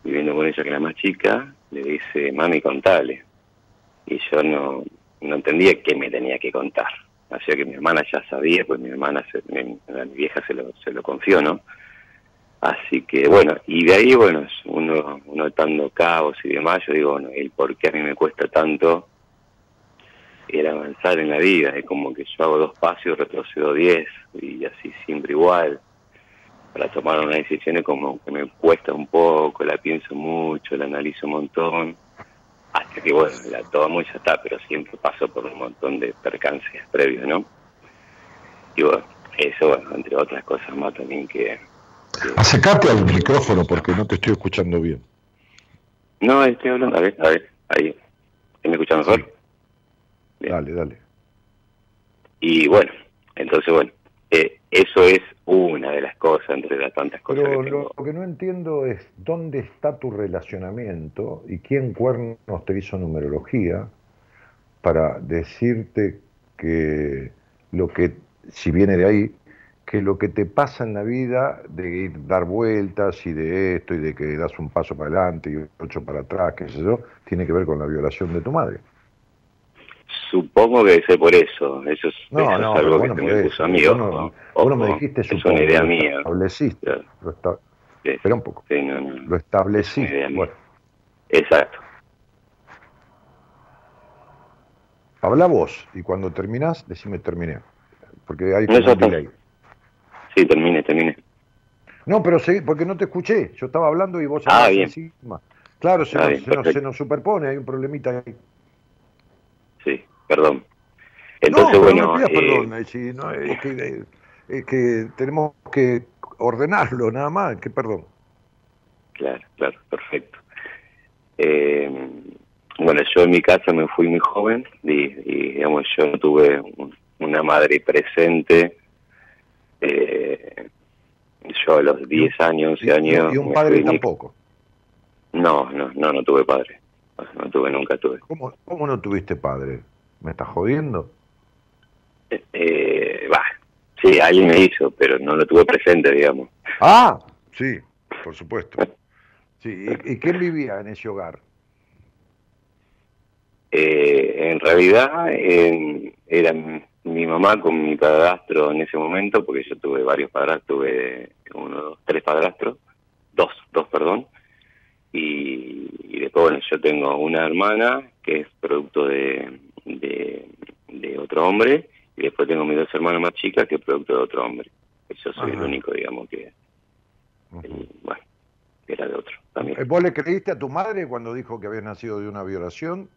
Speaker 5: viviendo con ella, que es la más chica, le dice, mami, contale. Y yo no, no entendía qué me tenía que contar. Así que mi hermana ya sabía, pues mi hermana, se, mi, vieja se lo, se lo confió, ¿no? Así que bueno, y de ahí, bueno, uno notando caos y demás, yo digo, bueno, el por qué a mí me cuesta tanto el avanzar en la vida, es como que yo hago dos pasos, retrocedo diez, y así siempre igual para tomar una decisión como que me cuesta un poco, la pienso mucho, la analizo un montón, que bueno, la tomo y ya está, pero siempre paso por un montón de percances previos, ¿no? Y bueno, eso, bueno, entre otras cosas más también que...
Speaker 2: Acércate al micrófono porque no te estoy escuchando bien.
Speaker 5: No, estoy hablando, a ver, a ver, ahí. ¿Me escucha mejor?
Speaker 2: Dale, dale.
Speaker 5: Y bueno, entonces bueno, eh, eso es una de las cosas entre las tantas cosas
Speaker 2: Pero
Speaker 5: que
Speaker 2: lo que no entiendo es dónde está tu relacionamiento y quién cuernos te hizo numerología para decirte que lo que, si viene de ahí, que lo que te pasa en la vida de ir dar vueltas y de esto y de que das un paso para adelante y ocho para atrás, qué sé yo, tiene que ver con la violación de tu madre.
Speaker 5: Supongo que ser por eso. Eso es,
Speaker 2: No,
Speaker 5: eso
Speaker 2: no,
Speaker 5: es algo que se me puso a mí.
Speaker 2: Vos no-
Speaker 5: ojo,
Speaker 2: vos no me dijiste
Speaker 5: es
Speaker 2: supongo,
Speaker 5: una idea
Speaker 2: lo
Speaker 5: mía.
Speaker 2: estableciste.
Speaker 5: Claro.
Speaker 2: Lo esta-
Speaker 5: Sí,
Speaker 2: Espera un poco.
Speaker 5: sí, no, no.
Speaker 2: Lo estableciste. Bueno,
Speaker 5: Exacto.
Speaker 2: habla vos y cuando terminás, decime terminé. Porque hay como un delay.
Speaker 5: Sí, termine, termine.
Speaker 2: No, pero seguí, porque no te escuché. Yo estaba hablando y vos
Speaker 5: Ah, bien.
Speaker 2: encima. Claro, se,
Speaker 5: Ah,
Speaker 2: nos,
Speaker 5: bien,
Speaker 2: se nos- se nos superpone, hay un problemita ahí.
Speaker 5: Sí, perdón. Entonces, bueno.
Speaker 2: no pidas
Speaker 5: eh,
Speaker 2: perdón, eh, si no, es, que, eh, es que tenemos que ordenarlo nada más, que perdón.
Speaker 5: Claro, claro, perfecto. Eh, bueno, yo en mi casa me fui muy joven y, y, digamos, yo no tuve un- una madre presente. Eh, yo a los 10 años, 11
Speaker 2: Y,
Speaker 5: años...
Speaker 2: y un padre tampoco.
Speaker 5: No, no, no, no tuve padre. No tuve, nunca tuve.
Speaker 2: ¿Cómo, ¿Cómo no tuviste padre? ¿Me estás jodiendo?
Speaker 5: Eh, bah, sí, alguien me hizo, pero no lo tuve presente, digamos.
Speaker 2: Ah, sí, por supuesto. Sí, ¿y, y quién vivía en ese hogar?
Speaker 5: Eh, en realidad eh, era mi mi mamá con mi padrastro en ese momento, porque yo tuve varios padrastros, tuve uno, dos, tres padrastros, dos, dos, perdón, y, y después, bueno, yo tengo una hermana que es producto de, de, de otro hombre, y después tengo mis dos hermanas más chicas que es producto de otro hombre. Yo soy el único, digamos, que, bueno, que era de otro también.
Speaker 2: Eh, ¿Vos le creíste a tu madre cuando dijo que habías nacido de una violación?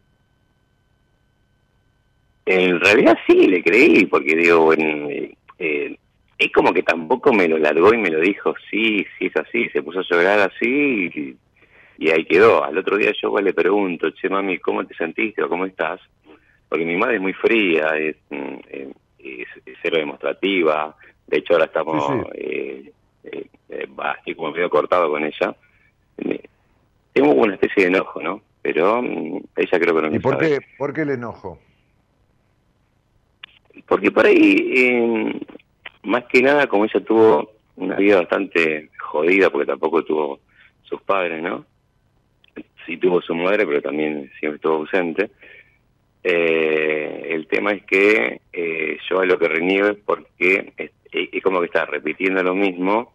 Speaker 5: En realidad sí, le creí, porque digo, bueno, eh, eh, es como que tampoco me lo largó y me lo dijo, sí, sí es así, se puso a llorar así y, y ahí quedó. Al otro día yo le pregunto, che mami, ¿cómo te sentiste o cómo estás? Porque mi madre es muy fría, es, mm, eh, es, es cero demostrativa, de hecho ahora estamos,
Speaker 2: Sí,
Speaker 5: eh, eh, eh, estoy como medio cortado con ella. Tengo una especie de enojo, ¿no? Pero mm, ella creo que no
Speaker 2: ¿Y
Speaker 5: lo
Speaker 2: por
Speaker 5: sabe.
Speaker 2: qué, por qué el enojo?
Speaker 5: Porque por ahí, eh, más que nada, como ella tuvo una vida bastante jodida, porque tampoco tuvo sus padres, ¿no? Sí tuvo su madre, pero también siempre estuvo ausente. Eh, el tema es que eh, yo a lo que reniego es porque es, como que está repitiendo lo mismo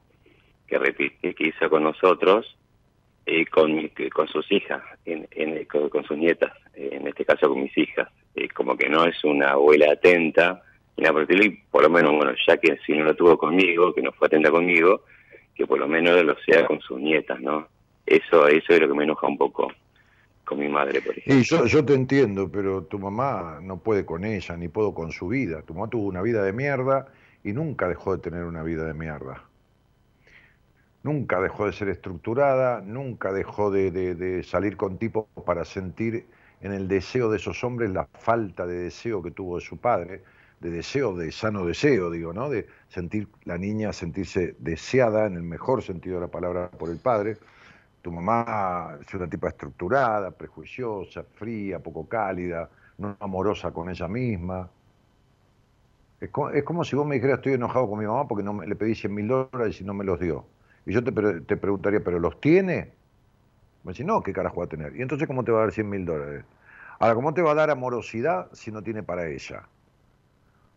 Speaker 5: que, repite, que hizo con nosotros, eh, con, con sus hijas, en, en- con, sus nietas, en este caso con mis hijas. Como que no es una abuela atenta, y y por lo menos, bueno, ya que si no lo tuvo conmigo, que no fue atenta conmigo, que por lo menos lo sea con sus nietas, ¿no? Eso, eso es lo que me enoja un poco con mi madre, por ejemplo.
Speaker 2: Y yo, yo te entiendo, pero tu mamá no puede con ella, ni puedo con su vida. Tu mamá tuvo una vida de mierda y nunca dejó de tener una vida de mierda. Nunca dejó de ser estructurada, nunca dejó de, de- salir con tipos para sentir en el deseo de esos hombres la falta de deseo que tuvo de su padre, de deseo, de sano deseo, digo, ¿no? De sentir la niña sentirse deseada en el mejor sentido de la palabra por el padre. Tu mamá es una tipa estructurada, prejuiciosa, fría, poco cálida, no amorosa con ella misma. Es co- es como, si vos me dijeras, estoy enojado con mi mamá porque no me- le pedí 100 mil dólares y no me los dio. Y yo te, pre- te preguntaría, ¿pero los tiene? Me decís, no, ¿qué carajo va a tener? Y entonces, ¿cómo te va a dar 100 mil dólares? Ahora, ¿cómo te va a dar amorosidad si no tiene para ella?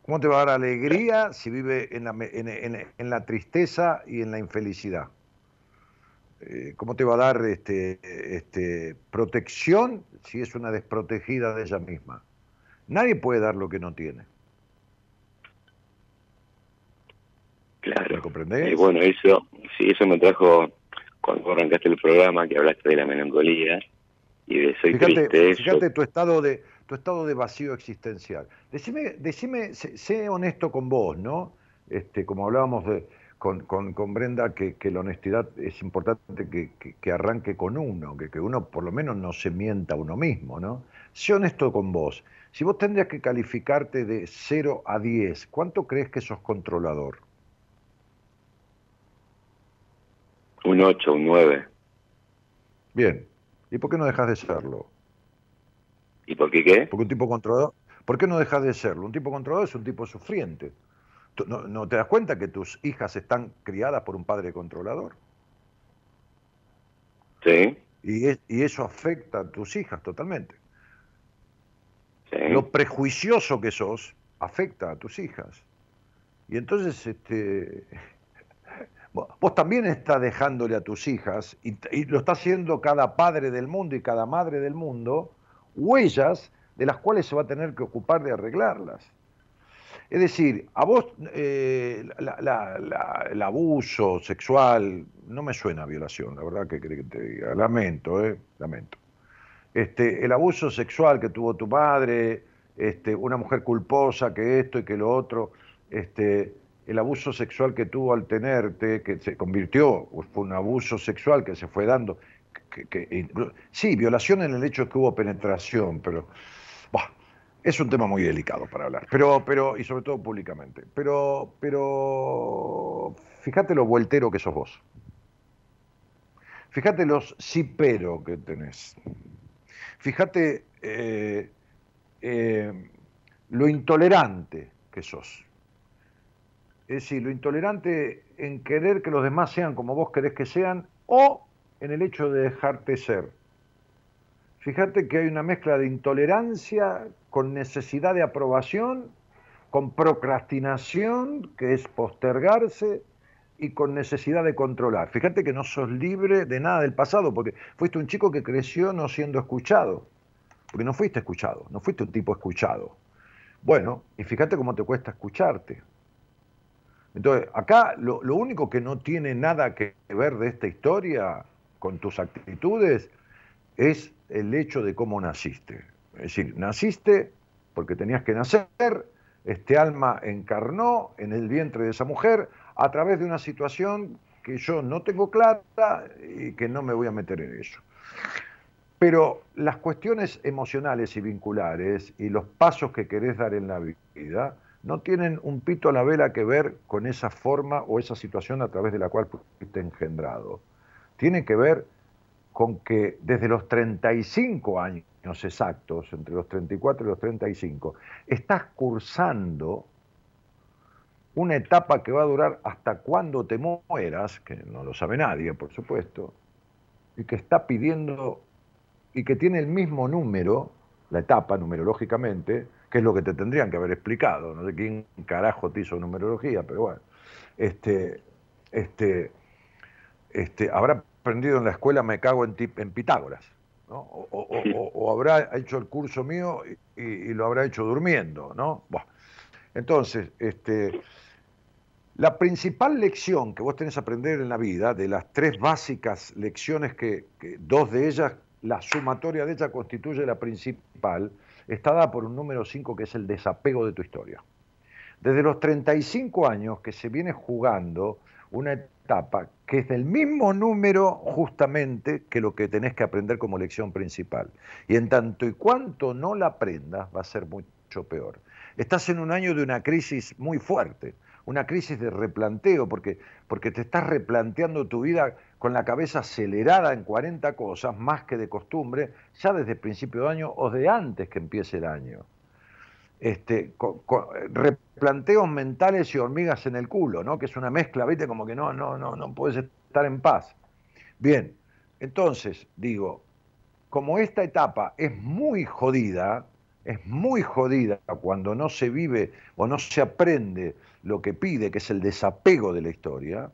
Speaker 2: ¿Cómo te va a dar alegría si vive en la, en la tristeza y en la infelicidad? Eh, ¿Cómo te va a dar este, este, protección si es una desprotegida de ella misma? Nadie puede dar lo que no tiene.
Speaker 5: Claro.
Speaker 2: ¿Me comprendés?
Speaker 5: Y bueno, eso, sí, eso me trajo cuando arrancaste el programa, que hablaste de la melancolía y de soy
Speaker 2: Fíjate,
Speaker 5: triste. yo-
Speaker 2: fíjate tu estado de tu estado de vacío existencial. Decime, decime, sé, sé honesto con vos, ¿no? Este, como hablábamos de con, con, Brenda que, la honestidad es importante que, arranque con uno, que, que uno por lo menos no se mienta a uno mismo, ¿no? Sé honesto con vos. Si vos tendrías que calificarte de 0 a 10, ¿cuánto crees que sos controlador?
Speaker 5: Un 8, un 9.
Speaker 2: Bien. ¿Y por qué no dejas de serlo?
Speaker 5: ¿Y por qué qué?
Speaker 2: Porque un tipo controlador. ¿Por qué no dejas de serlo? Un tipo controlador es un tipo sufriente. ¿No, te das cuenta que tus hijas están criadas por un padre controlador?
Speaker 5: Sí.
Speaker 2: Y, y eso afecta a tus hijas totalmente. Sí. Lo prejuicioso que sos afecta a tus hijas. Y entonces, este, vos también estás dejándole a tus hijas, y, y, lo está haciendo cada padre del mundo y cada madre del mundo, huellas de las cuales se va a tener que ocupar de arreglarlas. Es decir, a vos eh, el abuso sexual no me suena a violación, la verdad que, que te diga. Lamento, eh, lamento. Este, el abuso sexual que tuvo tu madre, este, una mujer culposa que esto y que lo otro, este, el abuso sexual que tuvo al tenerte, que se convirtió, fue un abuso sexual que se fue dando. Que, sí, violación en el hecho que hubo penetración, pero es un tema muy delicado para hablar, pero, pero, y sobre todo públicamente. Pero, pero, fíjate lo vueltero que sos vos. Fíjate los sí pero que tenés. Fíjate eh, eh, lo intolerante que sos. Es decir, lo intolerante en querer que los demás sean como vos querés que sean o en el hecho de dejarte ser. Fíjate que hay una mezcla de intolerancia con necesidad de aprobación, con procrastinación, que es postergarse, y con necesidad de controlar. Fíjate que no sos libre de nada del pasado, porque fuiste un chico que creció no siendo escuchado, porque no fuiste escuchado, no fuiste un tipo escuchado. Bueno, y fíjate cómo te cuesta escucharte. Entonces, acá lo, único que no tiene nada que ver de esta historia con tus actitudes es el hecho de cómo naciste. Es decir, naciste porque tenías que nacer, este alma encarnó en el vientre de esa mujer a través de una situación que yo no tengo clara y que no me voy a meter en eso. Pero las cuestiones emocionales y vinculares y los pasos que querés dar en la vida no tienen un pito a la vela que ver con esa forma o esa situación a través de la cual fuiste engendrado. Tiene que ver con que desde los 35 años exactos, entre los 34 y los 35, estás cursando una etapa que va a durar hasta cuando te mueras, que no lo sabe nadie, por supuesto, y que está pidiendo, y que tiene el mismo número, la etapa numerológicamente, que es lo que te tendrían que haber explicado, no sé quién carajo te hizo numerología, pero bueno, este, este, este, habrá aprendido en la escuela me cago en, en Pitágoras. O, habrá hecho el curso mío y, lo habrá hecho durmiendo, ¿no? Entonces, este, la principal lección que vos tenés que aprender en la vida, de las tres básicas lecciones que, que, dos de ellas, la sumatoria de ellas constituye la principal, está dada por un número 5 que es el desapego de tu historia. Desde los 35 años que se viene jugando una etapa que es del mismo número justamente que lo que tenés que aprender como lección principal. Y en tanto y cuanto no la aprendas, va a ser mucho peor. Estás en un año de una crisis muy fuerte, una crisis de replanteo, porque, porque te estás replanteando tu vida con la cabeza acelerada en 40 cosas, más que de costumbre, ya desde el principio de año o de antes que empiece el año este, replanteos mentales y hormigas en el culo, ¿no? Que es una mezcla, ¿viste? Como que no, no, no, no puedes estar en paz. Bien, entonces, digo, como esta etapa es muy jodida, es muy jodida cuando no se vive o no se aprende lo que pide, que es el desapego de la historia,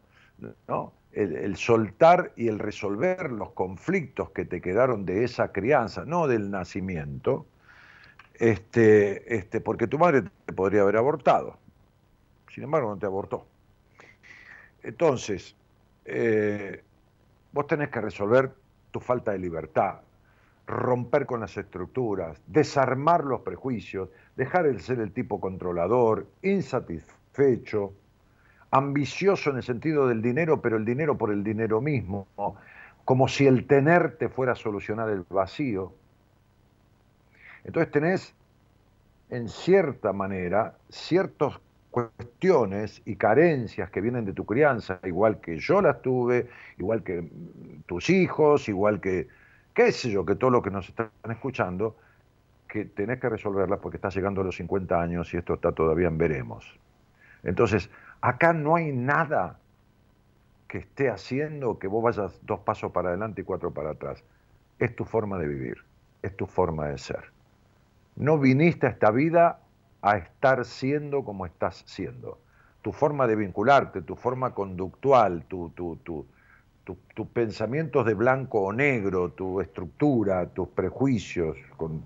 Speaker 2: ¿no? El, el, soltar y el resolver los conflictos que te quedaron de esa crianza, no del nacimiento, este, este, porque tu madre te podría haber abortado. Sin embargo, no te abortó. Entonces, eh, vos tenés que resolver tu falta de libertad, romper con las estructuras, desarmar los prejuicios, dejar de ser el tipo controlador, insatisfecho, ambicioso en el sentido del dinero, pero el dinero por el dinero mismo, como si el tenerte fuera a solucionar el vacío. Entonces tenés, en cierta manera, ciertas cuestiones y carencias que vienen de tu crianza, igual que yo las tuve, igual que tus hijos, igual que, qué sé yo, que todo lo que nos están escuchando, que tenés que resolverlas porque estás llegando a los 50 años y esto está todavía en veremos. Entonces, acá no hay nada que esté haciendo que vos vayas dos pasos para adelante y cuatro para atrás. Es tu forma de vivir, es tu forma de ser. No viniste a esta vida a estar siendo como estás siendo. Tu forma de vincularte, tu forma conductual, tu, tu, tu, tus pensamientos de blanco o negro, tu estructura, tus prejuicios, con,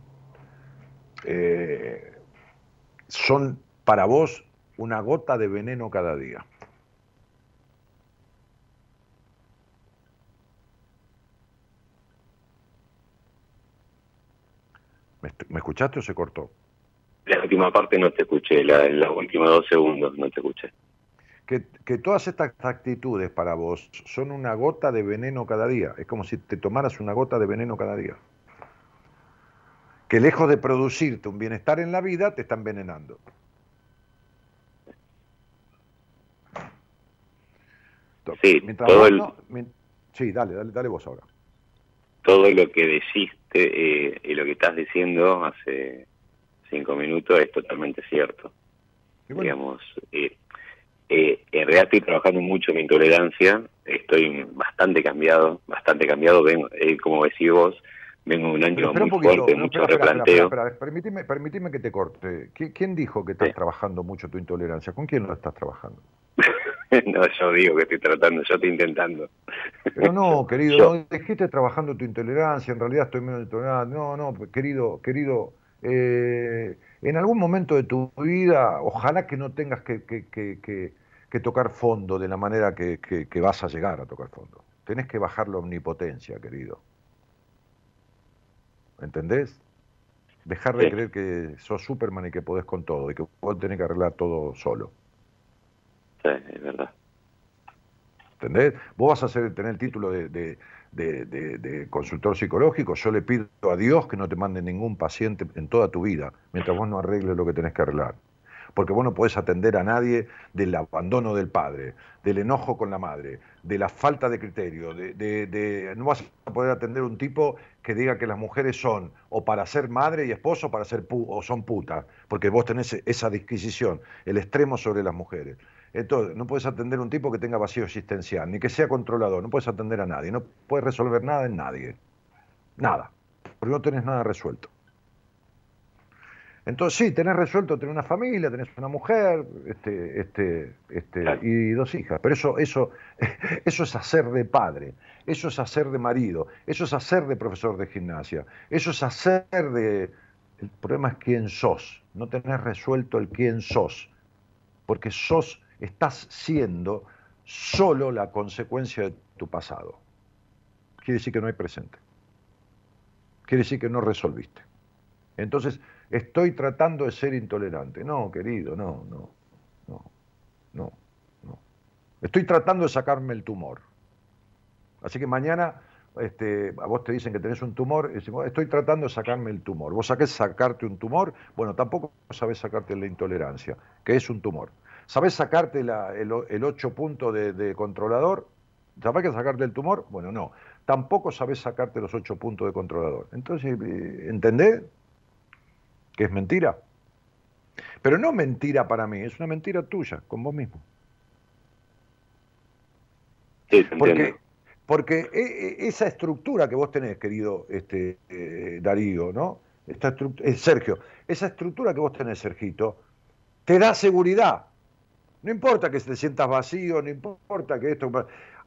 Speaker 2: eh, son para vos una gota de veneno cada día. ¿Me, escuchaste o se cortó?
Speaker 5: La última parte no te escuché, la, los últimos dos segundos no te escuché.
Speaker 2: Que, que, todas estas actitudes para vos son una gota de veneno cada día. Es como si te tomaras una gota de veneno cada día. Que lejos de producirte un bienestar en la vida, te está envenenando.
Speaker 5: Sí, todo
Speaker 2: sí, dale, dale, dale vos ahora.
Speaker 5: Todo lo que deciste eh, y lo que estás diciendo hace cinco minutos es totalmente cierto. Digamos, eh, eh, en realidad estoy trabajando mucho mi intolerancia, estoy bastante cambiado, bastante cambiado, ven, como decís vos, vengo un año muy fuerte, mucho replanteo.
Speaker 2: permíteme, que te corte. ¿Quién dijo que estás trabajando mucho tu intolerancia? ¿Con quién lo estás trabajando?
Speaker 5: no, yo digo que estoy tratando, yo estoy intentando.
Speaker 2: Pero no, querido, no dejiste trabajando tu intolerancia, en realidad estoy menos intolerante. No, no, querido, querido, eh, en algún momento de tu vida, ojalá que no tengas que, que, tocar fondo de la manera que, vas a llegar a tocar fondo. Tenés que bajar la omnipotencia, querido. ¿Entendés? Dejar de creer que sos Superman y que podés con todo y que vos tenés que arreglar todo solo.
Speaker 5: Es verdad.
Speaker 2: ¿Entendés? Vos vas a tener el título de, consultor psicológico, yo le pido a Dios que no te mande ningún paciente en toda tu vida, mientras vos no arregles lo que tenés que arreglar. Porque vos no podés atender a nadie del abandono del padre, del enojo con la madre, de la falta de criterio, de, no vas a poder atender un tipo que diga que las mujeres son o para ser madre y esposo para ser o son putas, porque vos tenés esa disquisición, el extremo sobre las mujeres. Entonces, no puedes atender a un tipo que tenga vacío existencial, ni que sea controlador, no puedes atender a nadie, no puedes resolver nada en nadie. Nada, porque no tenés nada resuelto. Entonces sí, tenés resuelto tener una familia, tenés una mujer, este, este, este, y dos hijas, pero eso, eso, eso es hacer de padre, eso es hacer de marido, eso es hacer de profesor de gimnasia, eso es hacer de... El problema es quién sos, no tenés resuelto el quién sos, porque sos estás siendo solo la consecuencia de tu pasado. Quiere decir que no hay presente. Quiere decir que no resolviste. Entonces, estoy tratando de ser intolerante. No, querido, no, no, no, no, no. Estoy tratando de sacarme el tumor. Así que mañana este, a vos te dicen que tenés un tumor, y decimos, estoy tratando de sacarme el tumor. ¿Vos sabés sacarte un tumor? Bueno, tampoco sabés sacarte la intolerancia, que es un tumor. ¿Sabés sacarte el, el, 8 puntos de, controlador? ¿Sabés que sacarte el tumor? Bueno, no. Tampoco sabés sacarte los 8 puntos de controlador. Entonces, eh, ¿entendés? Que es mentira. Pero no mentira para mí, es una mentira tuya, con vos mismo.
Speaker 5: Sí,
Speaker 2: porque, porque e, e, esa estructura que vos tenés, querido este, eh, Darío, ¿no? Esta eh, Sergio, esa estructura que vos tenés, Sergito, te da seguridad. No importa que te sientas vacío, no importa que esto...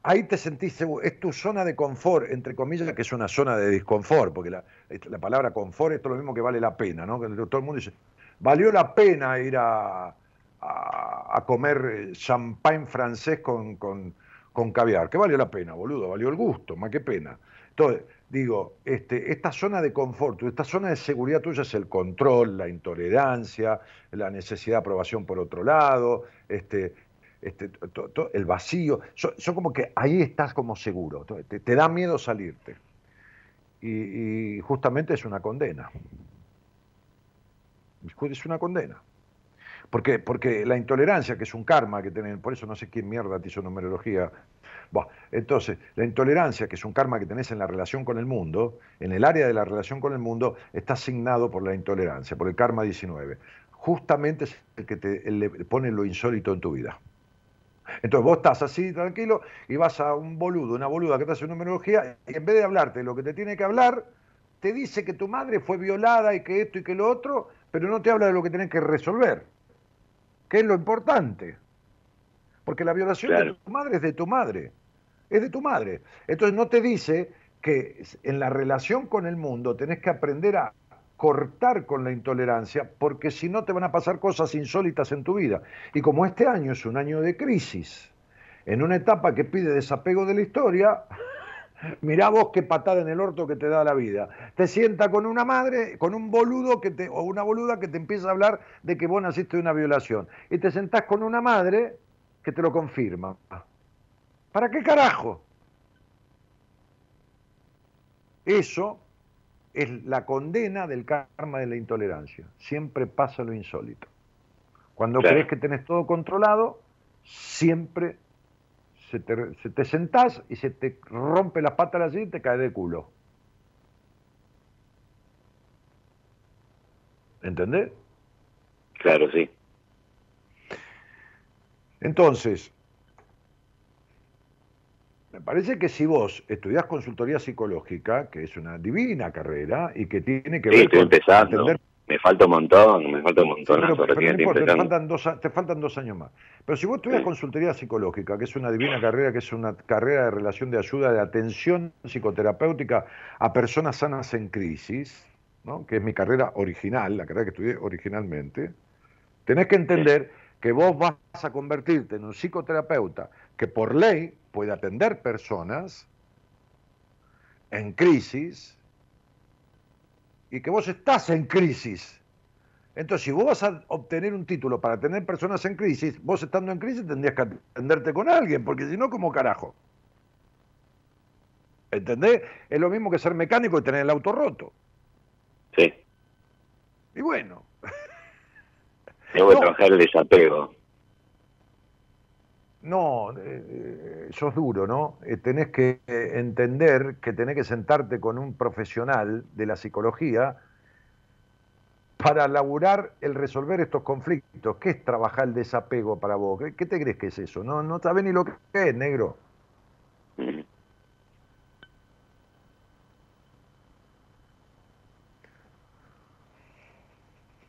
Speaker 2: Ahí te sentís es tu zona de confort, entre comillas, que es una zona de disconfort, porque la, palabra confort es lo mismo que vale la pena, ¿no? Todo el mundo dice, valió la pena ir a, a, comer eh, champagne francés con, con, con caviar, que valió la pena, boludo, valió el gusto, más que pena. Entonces, digo, este, esta zona de confort, esta zona de seguridad tuya es el control, la intolerancia, la necesidad de aprobación por otro lado, este, este, el vacío. Son, como que ahí estás como seguro, te, da miedo salirte. Y, justamente es una condena. Es una condena. Porque la intolerancia, que es un karma que tienen, por eso no sé quién mierda te hizo numerología. Entonces, la intolerancia, que es un karma que tenés en la relación con el mundo, en el área de la relación con el mundo, está asignado por la intolerancia, por el karma 19. Justamente es el que te le pone lo insólito en tu vida. Entonces vos estás así tranquilo y vas a un boludo, una boluda que te hace numerología y en vez de hablarte lo que te tiene que hablar, te dice que tu madre fue violada y que esto y que lo otro, pero no te habla de lo que tenés que resolver que es lo importante. Porque la violación de tu madre es de tu madre, es de tu madre. Entonces no te dice que en la relación con el mundo tenés que aprender a cortar con la intolerancia, porque si no te van a pasar cosas insólitas en tu vida. Y como este año es un año de crisis, en una etapa que pide desapego de la historia, Mirá vos qué patada en el orto que te da la vida. Te sienta con una madre, con un boludo que te, o una boluda que te empieza a hablar de que vos naciste de una violación. Y te sentás con una madre que te lo confirma. ¿Para qué carajo? Eso es la condena del karma de la intolerancia. Siempre pasa lo insólito. Cuando crees que tenés todo controlado, siempre se te, sentás y se te rompe las patas así y te cae de culo. ¿Entendés?
Speaker 5: Claro, sí.
Speaker 2: Entonces, me parece que si vos estudiás consultoría psicológica, que es una divina carrera y que tiene que ver
Speaker 5: con entender me falta un montón, me falta un montón.
Speaker 2: te, faltan dos, años más. Pero si vos estudias consultoría psicológica, que es una divina carrera, que es una carrera de relación de ayuda, de atención psicoterapéutica a personas sanas en crisis, ¿no? que es mi carrera original, la carrera que estudié originalmente, tenés que entender que vos vas a convertirte en un psicoterapeuta que por ley puede atender personas en crisis, y que vos estás en crisis. Entonces, si vos vas a obtener un título para tener personas en crisis, vos estando en crisis tendrías que atenderte con alguien, porque si no, ¿cómo carajo? ¿Entendés? Es lo mismo que ser mecánico y tener el auto roto.
Speaker 5: Sí.
Speaker 2: Y bueno.
Speaker 5: Tengo que trabajar el desapego.
Speaker 2: No, eh, sos duro, ¿no? Eh, tenés que eh, entender que tenés que sentarte con un profesional de la psicología para laburar el resolver estos conflictos. ¿Qué es trabajar el desapego para vos? ¿Qué, te crees que es eso? No, no sabes ni lo que es, negro.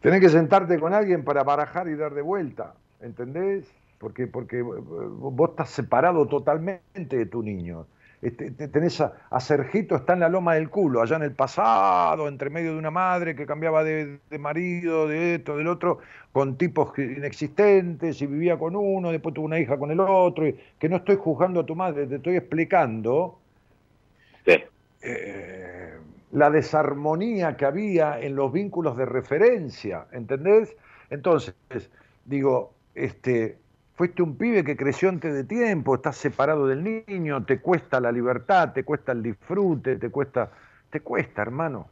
Speaker 2: Tenés que sentarte con alguien para barajar y dar de vuelta, ¿entendés? porque, porque eh, vos estás separado totalmente de tu niño. Este, tenés a, Sergito, está en la loma del culo, allá en el pasado, entre medio de una madre que cambiaba de, marido, de esto, del otro, con tipos inexistentes y vivía con uno, después tuvo una hija con el otro, que no estoy juzgando a tu madre, te estoy explicando eh, la desarmonía que había en los vínculos de referencia, ¿entendés? Entonces, digo, este, Fuiste un pibe que creció antes de tiempo, estás separado del niño, te cuesta la libertad, te cuesta el disfrute, te cuesta, te cuesta, hermano.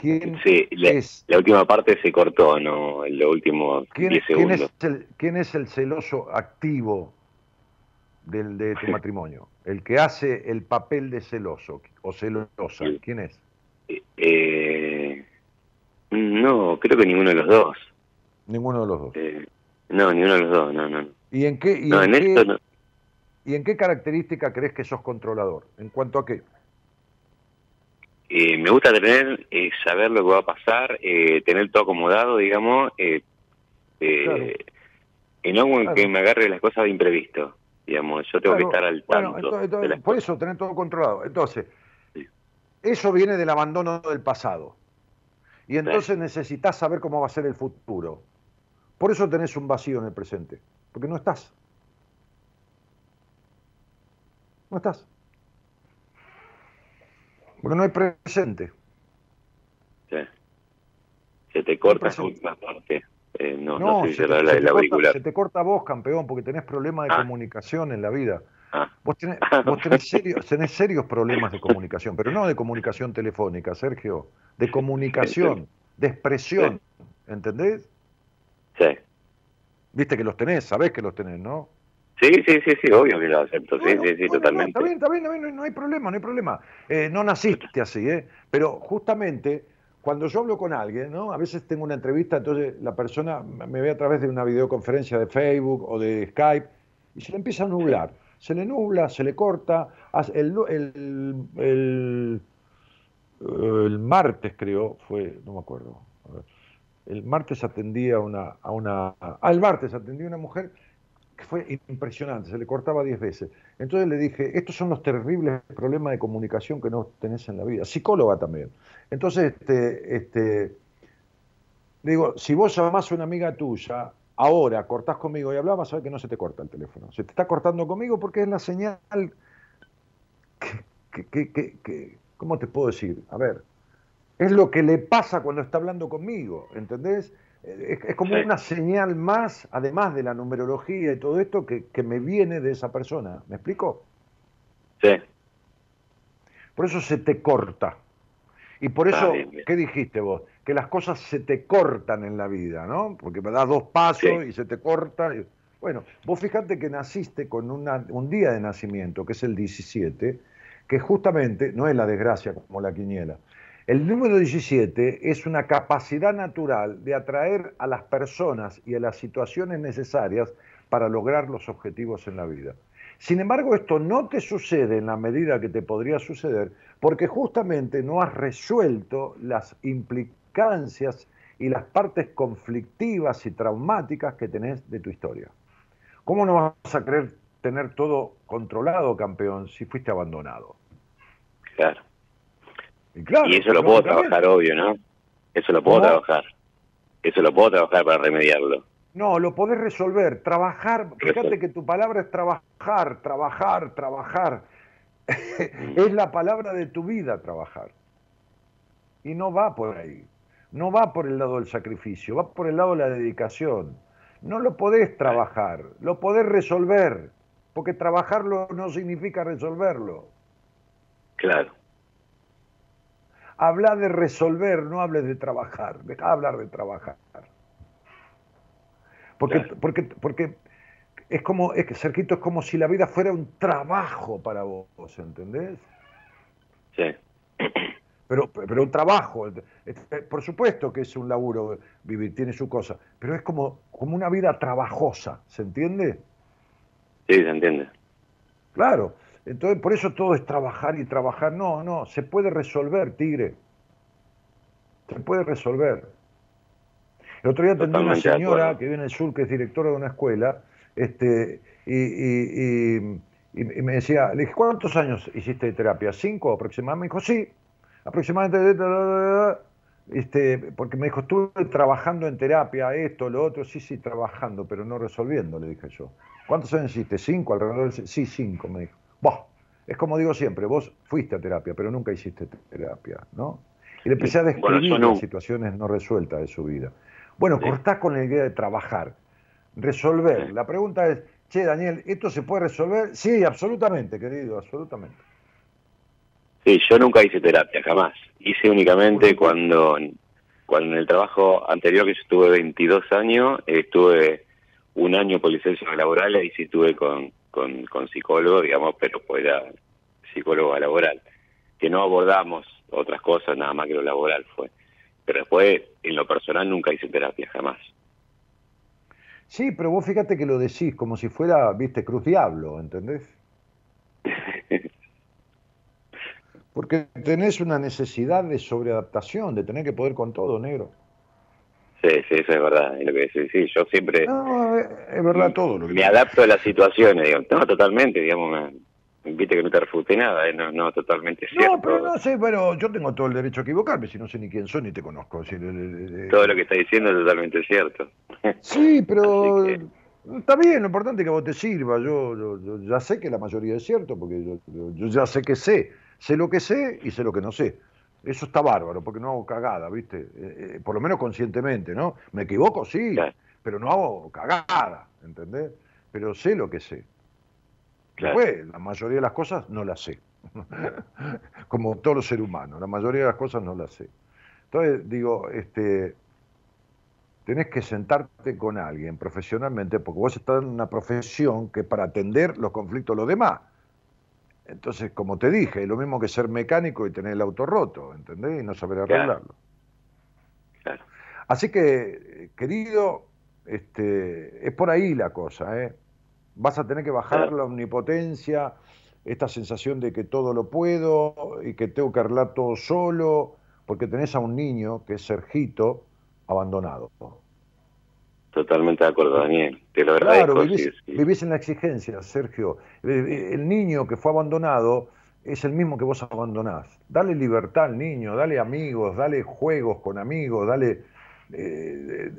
Speaker 5: ¿Quién sí, la, es, la, última parte se cortó, ¿no? En los últimos 10 segundos.
Speaker 2: ¿quién es el celoso activo del, de tu matrimonio? El que hace el papel de celoso o celosa, ¿quién es?
Speaker 5: Eh, no, creo que ninguno de los dos.
Speaker 2: Ninguno de los dos.
Speaker 5: Eh, no, ninguno de los dos, no, no.
Speaker 2: ¿Y en qué, y en, qué, ¿y en qué característica crees que sos controlador? ¿En cuanto a qué?
Speaker 5: Eh, me gusta tener, eh, saber lo que va a pasar, eh, tener todo acomodado, digamos, eh, eh, y no que me agarre las cosas de imprevisto digamos, yo tengo que estar al tanto.
Speaker 2: Bueno, por eso, tener todo controlado. Entonces, eso viene del abandono del pasado. Y entonces necesitas saber cómo va a ser el futuro. Por eso tenés un vacío en el presente, porque no estás. No estás. Porque no hay presente.
Speaker 5: Sí. Se te corta última parte. Eh, no,
Speaker 2: No,
Speaker 5: no, sé si
Speaker 2: se, te-
Speaker 5: la
Speaker 2: se te corta,
Speaker 5: auricular.
Speaker 2: se te corta vos, campeón, porque tenés problemas de
Speaker 5: Ah.
Speaker 2: comunicación en la vida.
Speaker 5: Ah,
Speaker 2: Vos tenés, vos tenés serios, tenés serios problemas de comunicación, pero no de comunicación telefónica, Sergio, de comunicación, de expresión, ¿entendés?
Speaker 5: sí.
Speaker 2: Viste que los tenés, sabés que los tenés, ¿no?
Speaker 5: Sí, sí, sí, sí, obvio que lo acepto. Sí,
Speaker 2: Bueno,
Speaker 5: sí, sí,
Speaker 2: bueno, no,
Speaker 5: totalmente.
Speaker 2: está bien, está bien, está bien, no, no hay problema, no hay problema. Eh, no naciste así, ¿eh? Pero justamente cuando yo hablo con alguien, ¿no? A veces tengo una entrevista, entonces la persona me ve a través de una videoconferencia de Facebook o de Skype y se le empieza a nublar. Se le nubla, se le corta. El, el, el, el martes, creo, fue, no me acuerdo. El martes atendía a una, a una. Ah, el martes atendí a una mujer que fue impresionante, se le cortaba 10 veces. Entonces le dije, estos son los terribles problemas de comunicación que no tenés en la vida. Psicóloga también. Entonces, este, este, digo, si vos llamás a una amiga tuya, ahora cortás conmigo y hablás, vas que no se te corta el teléfono. Se te está cortando conmigo porque es la señal que, que- que- ¿cómo te puedo decir? A ver, es lo que le pasa cuando está hablando conmigo, ¿entendés? Eh, Es, como
Speaker 5: Sí.
Speaker 2: una señal más, además de la numerología y todo esto, que, que me viene de esa persona. ¿Me explico?
Speaker 5: Sí,
Speaker 2: Por eso se te corta. Y por
Speaker 5: Ah,
Speaker 2: eso,
Speaker 5: bien, bien.
Speaker 2: ¿qué dijiste vos? Que las cosas se te cortan en la vida, ¿no? Porque me das dos pasos
Speaker 5: Sí.
Speaker 2: y se te corta. Bueno, vos fijate que naciste con una- un día de nacimiento, que es el 17, que justamente no es la desgracia como la quiniela. El número 17 es una capacidad natural de atraer a las personas y a las situaciones necesarias para lograr los objetivos en la vida. Sin embargo, esto no te sucede en la medida que te podría suceder porque justamente no has resuelto las implicancias y las partes conflictivas y traumáticas que tenés de tu historia. ¿Cómo no vas a querer tener todo controlado, campeón, si fuiste abandonado?
Speaker 5: claro.
Speaker 2: Y, claro,
Speaker 5: Y eso lo puedo trabajar, obvio, ¿no? Eso lo puedo
Speaker 2: ¿Cómo?
Speaker 5: trabajar. Eso lo puedo trabajar para remediarlo.
Speaker 2: No, lo podés resolver. Trabajar, fíjate que tu palabra es trabajar, trabajar, trabajar. es la palabra de tu vida, trabajar. Y no va por ahí. No va por el lado del sacrificio, va por el lado de la dedicación. No lo podés trabajar, lo podés resolver. Porque trabajarlo no significa resolverlo.
Speaker 5: Claro.
Speaker 2: Habla de resolver, no hables de trabajar. Deja de hablar de trabajar. Porque,
Speaker 5: Claro.
Speaker 2: porque, porque es como, es que Cerquito, es como si la vida fuera un trabajo para vos, ¿entendés?
Speaker 5: Sí.
Speaker 2: Pero, pero un trabajo, este, por supuesto que es un laburo vivir, tiene su cosa, pero es como, como una vida trabajosa, ¿se entiende?
Speaker 5: Sí, se entiende.
Speaker 2: Claro, entonces por eso todo es trabajar y trabajar. No, no, se puede resolver, Tigre. Se puede resolver. El otro día atendí una
Speaker 5: de
Speaker 2: señora que vive en el sur, que es directora de una escuela, este, y, y- y- y- y me decía, le dije, ¿cuántos años hiciste de terapia? ¿Cinco aproximadamente? Me dijo, sí, aproximadamente. Este, porque me dijo, estuve trabajando en terapia, esto, lo otro, sí, sí, trabajando, pero no resolviendo, le dije yo. ¿Cuántos años hiciste? ¿Cinco alrededor? del- Sí, cinco, me dijo. Bah, es como digo siempre, vos fuiste a terapia, pero nunca hiciste terapia, ¿no? Y le empecé a describir
Speaker 5: no.
Speaker 2: las situaciones no resueltas de su vida. Bueno,
Speaker 5: Sí.
Speaker 2: cortás con la idea de trabajar, resolver.
Speaker 5: Sí.
Speaker 2: La pregunta es, che, Daniel, ¿esto se puede resolver? Sí, absolutamente, querido, absolutamente.
Speaker 5: Sí, yo nunca hice terapia, jamás. Hice únicamente cuando, cuando en el trabajo anterior, que yo estuve 22 años, estuve un año por licencia laboral y sí estuve con, con, con psicólogo, digamos, pero pues era psicólogo laboral. Que no abordamos otras cosas, nada más que lo laboral fue. Pero después, en lo personal, nunca hice terapia, jamás.
Speaker 2: Sí, pero vos fíjate que lo decís como si fuera, viste, Cruz Diablo, ¿entendés? Porque tenés una necesidad de sobreadaptación, de tener que poder con todo, negro.
Speaker 5: Sí, sí, eso es verdad. es lo que decís. Sí, yo siempre
Speaker 2: No, es verdad todo lo que
Speaker 5: me adapto a las situaciones, digamos. No, totalmente, digamos, me, viste que no te refuté nada, eh, no, no, totalmente cierto.
Speaker 2: No, pero no sé, pero yo tengo todo el derecho a equivocarme si no sé ni quién soy ni te conozco. si- eh,
Speaker 5: Todo lo que está diciendo es totalmente cierto.
Speaker 2: Sí, pero está bien, lo importante es que a vos te sirva. Yo, yo- yo ya sé que la mayoría es cierto, porque yo, yo- yo ya sé que sé. Sé lo que sé y sé lo que no sé. Eso está bárbaro, porque no hago cagada, ¿viste? Eh, eh, por lo menos conscientemente, ¿no? Me equivoco, sí, pero no hago cagada, ¿entendés? Pero sé lo que sé. Después, la mayoría de las cosas no las sé. Como todo ser humano, la mayoría de las cosas no las sé. Entonces, digo, este, tenés que sentarte con alguien profesionalmente, porque vos estás en una profesión que para atender los conflictos de los demás. Entonces, como te dije, es lo mismo que ser mecánico y tener el auto roto, ¿entendés? Y no saber arreglarlo. Así que, querido, este, es por ahí la cosa, ¿eh? Vas a tener que bajar la omnipotencia, esta sensación de que todo lo puedo y que tengo que arreglar todo solo, porque tenés a un niño que es Sergito abandonado.
Speaker 5: Totalmente de acuerdo, Daniel. Te lo agradezco.
Speaker 2: Claro, vivís, en la exigencia, Sergio. Eh, eh, el niño que fue abandonado es el mismo que vos abandonás. Dale libertad al niño, dale amigos, dale juegos con amigos, dale... Eh,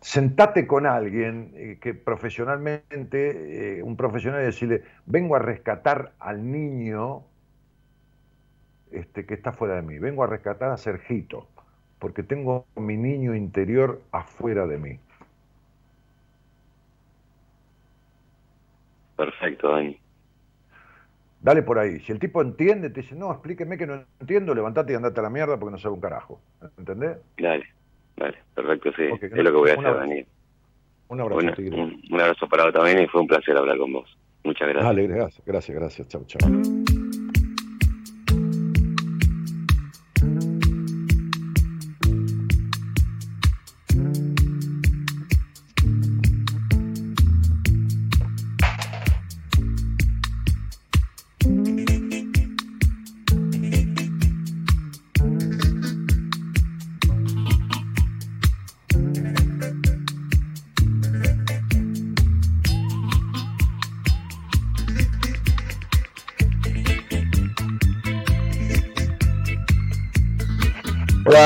Speaker 2: sentate con alguien que profesionalmente, un profesional y decirle, vengo a rescatar al niño este, que está fuera de mí, vengo a rescatar a Sergito, porque tengo mi niño interior afuera de mí.
Speaker 5: Perfecto, Dani.
Speaker 2: Dale por ahí. Si el tipo entiende, te dice, no, explíqueme que no entiendo, levantate y andate a la mierda porque no sabe un carajo. ¿Entendés?
Speaker 5: Dale, dale, perfecto, sí. es lo que voy a hacer, Dani.
Speaker 2: Un abrazo,
Speaker 5: un, un, abrazo para vos también y fue un placer hablar con vos. Muchas gracias.
Speaker 2: Dale, gracias, gracias, gracias. Chau, chau.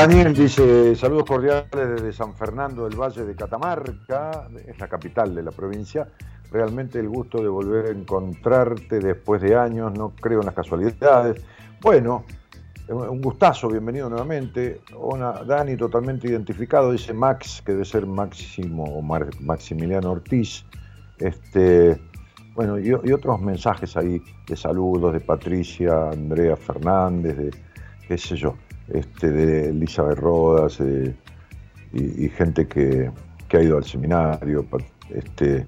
Speaker 2: Daniel dice, saludos cordiales desde San Fernando del Valle de Catamarca, es la capital de la provincia. Realmente el gusto de volver a encontrarte después de años, no creo en las casualidades. Bueno, un gustazo, bienvenido nuevamente. Una, Dani totalmente identificado, dice Max, que debe ser Máximo o Maximiliano Ortiz. Este, bueno, y, y, otros mensajes ahí de saludos de Patricia, Andrea Fernández, de qué sé yo este, de Elizabeth Rodas eh, y, gente que, ha ido al seminario. Este,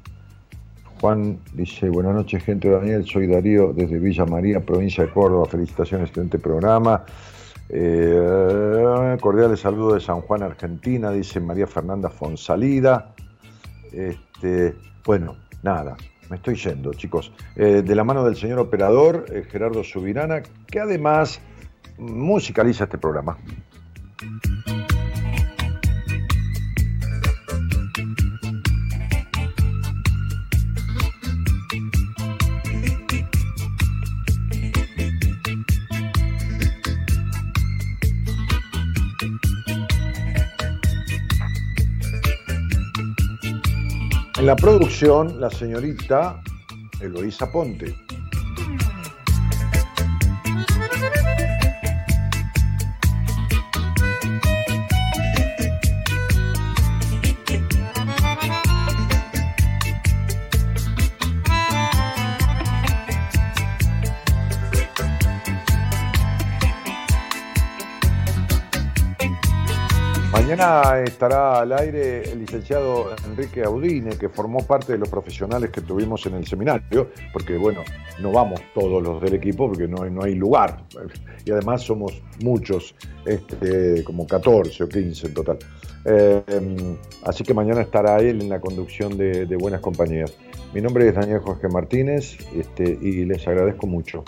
Speaker 2: Juan dice, buenas noches gente Daniel, soy Darío desde Villa María, provincia de Córdoba, felicitaciones, excelente programa. Eh, cordiales saludos de San Juan, Argentina, dice María Fernanda Fonsalida. Este, bueno, nada, me estoy yendo, chicos. Eh, de la mano del señor operador, Gerardo Subirana, que además musicaliza este programa. En la producción, la señorita Eloísa Ponte. Mañana estará al aire el licenciado Enrique Audine, que formó parte de los profesionales que tuvimos en el seminario, porque bueno, no vamos todos los del equipo porque no hay, no hay lugar. Y además somos muchos, este, como 14 o 15 en total. Eh, así que mañana estará él en la conducción de, Buenas Compañías. Mi nombre es Daniel Jorge Martínez este, y les agradezco mucho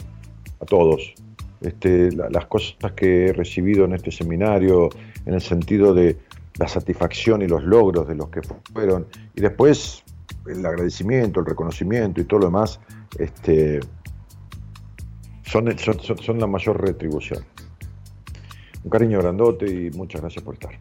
Speaker 2: a todos este, las cosas que he recibido en este seminario, en el sentido de la satisfacción y los logros de los que fueron, y después el agradecimiento, el reconocimiento y todo lo demás, este, son, son, son la mayor retribución. Un cariño grandote y muchas gracias por estar.